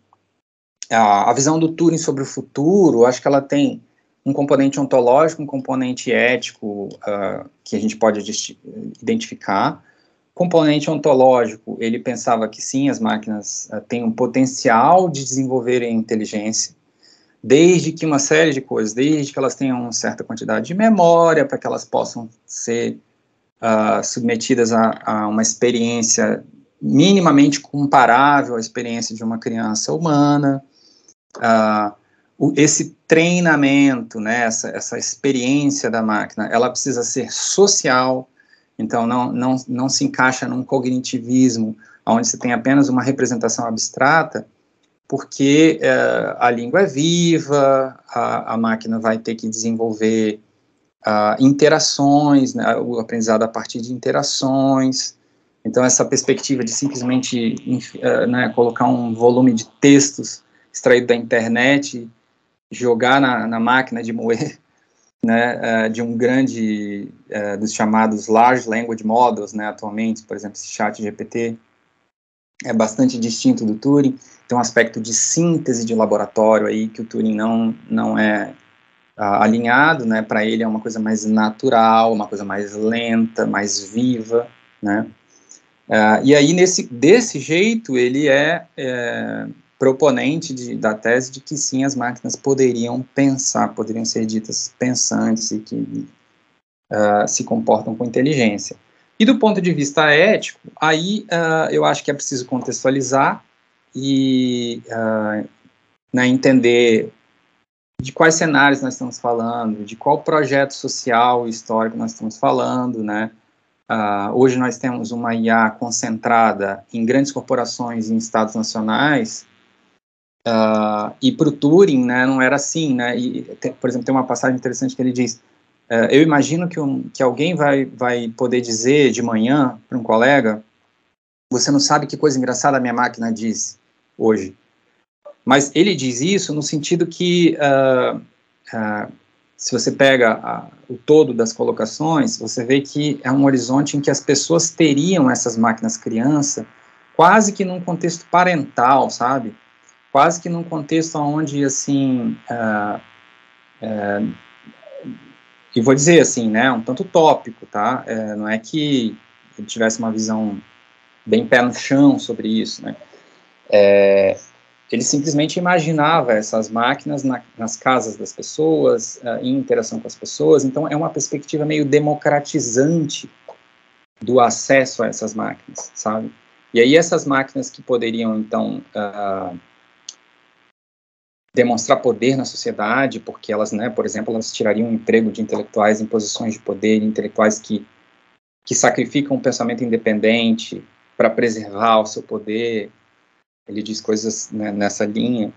a, a visão do Turing sobre o futuro, acho que ela tem um componente ontológico, um componente ético uh, que a gente pode identificar. Componente ontológico, ele pensava que sim, as máquinas uh, têm um potencial de desenvolverem inteligência, desde que uma série de coisas, desde que elas tenham uma certa quantidade de memória, para que elas possam ser uh, submetidas a, a uma experiência minimamente comparável à experiência de uma criança humana, uh, esse treinamento, né, essa, essa experiência da máquina, ela precisa ser social, então não, não, não se encaixa num cognitivismo onde você tem apenas uma representação abstrata, porque uh, a língua é viva, a, a, máquina vai ter que desenvolver uh, interações, né, o aprendizado a partir de interações. Então, essa perspectiva de simplesmente uh, né, colocar um volume de textos extraído da internet, jogar na, na máquina de moer, né, uh, de um grande, uh, dos chamados Large Language Models, né, atualmente, por exemplo, esse chat GPT, é bastante distinto do Turing, tem um aspecto de síntese de laboratório aí que o Turing não, não é uh, alinhado, né, para ele é uma coisa mais natural, uma coisa mais lenta, mais viva, né, e aí, nesse, desse jeito, ele é, é proponente de, da tese de que sim, as máquinas poderiam pensar, poderiam ser ditas pensantes e que uh, se comportam com inteligência. E do ponto de vista ético, aí uh, eu acho que é preciso contextualizar e uh, né, entender de quais cenários nós estamos falando, de qual projeto social e histórico nós estamos falando, né? Uh, hoje nós temos uma IA concentrada em grandes corporações e em estados nacionais, uh, e para o Turing, né, não era assim, né? E, tem, por exemplo, tem uma passagem interessante que ele diz: uh, eu imagino que, um, que alguém vai, vai poder dizer de manhã para um colega, você não sabe que coisa engraçada a minha máquina disse hoje. Mas ele diz isso no sentido que, uh, se você pega a, o todo das colocações, você vê que é um horizonte em que as pessoas teriam essas máquinas criança quase que num contexto parental, sabe? Quase que num contexto onde, assim, uh, e vou dizer assim, né, um tanto tópico, tá? É, não é que ele tivesse uma visão bem pé no chão sobre isso, né? É, ele simplesmente imaginava essas máquinas na, nas casas das pessoas, uh, em interação com as pessoas, então é uma perspectiva meio democratizante do acesso a essas máquinas, sabe? E aí essas máquinas que poderiam, então, uh, demonstrar poder na sociedade, porque elas, né, por exemplo, elas tirariam o emprego de intelectuais em posições de poder, intelectuais que, que sacrificam o pensamento independente para preservar o seu poder, ele diz coisas né, nessa linha.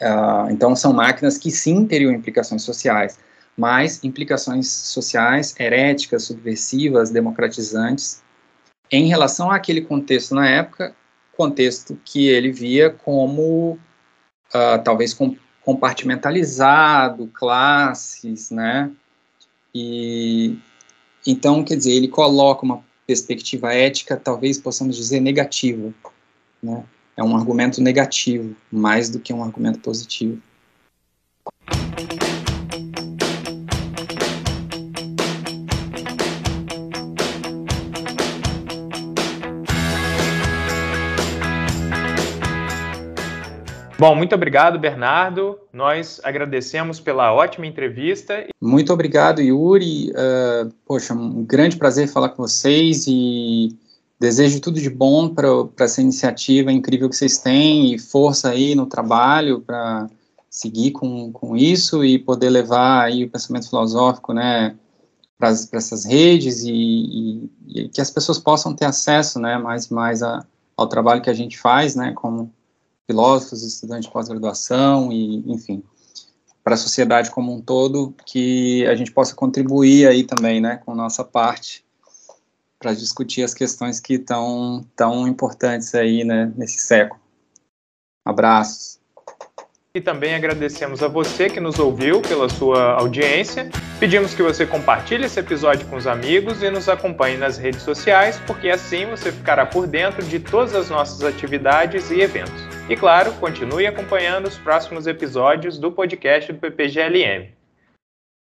Uh, então, são máquinas que sim teriam implicações sociais, mas implicações sociais heréticas, subversivas, democratizantes, em relação àquele contexto na época, contexto que ele via como uh, talvez com, compartimentalizado, classes, né? E então, quer dizer, ele coloca uma perspectiva ética, talvez possamos dizer negativa, né? é um argumento negativo, mais do que um argumento positivo. Bom, muito obrigado, Bernardo. Nós agradecemos pela ótima entrevista. Muito obrigado, Yuri. Uh, poxa, um grande prazer falar com vocês e Desejo tudo de bom para essa iniciativa incrível que vocês têm e força aí no trabalho para seguir com, com isso e poder levar aí o pensamento filosófico, né, para essas redes e, e, e, que as pessoas possam ter acesso, né, mais e mais a, ao trabalho que a gente faz, né, como filósofos, estudantes de pós-graduação e, enfim, para a sociedade como um todo, que a gente possa contribuir aí também, né, com nossa parte para discutir as questões que estão tão importantes aí né, nesse século. Abraços. E também agradecemos a você que nos ouviu pela sua audiência. Pedimos que você compartilhe esse episódio com os amigos e nos acompanhe nas redes sociais, porque assim você ficará por dentro de todas as nossas atividades e eventos. E claro, continue acompanhando os próximos episódios do podcast do PPGLM.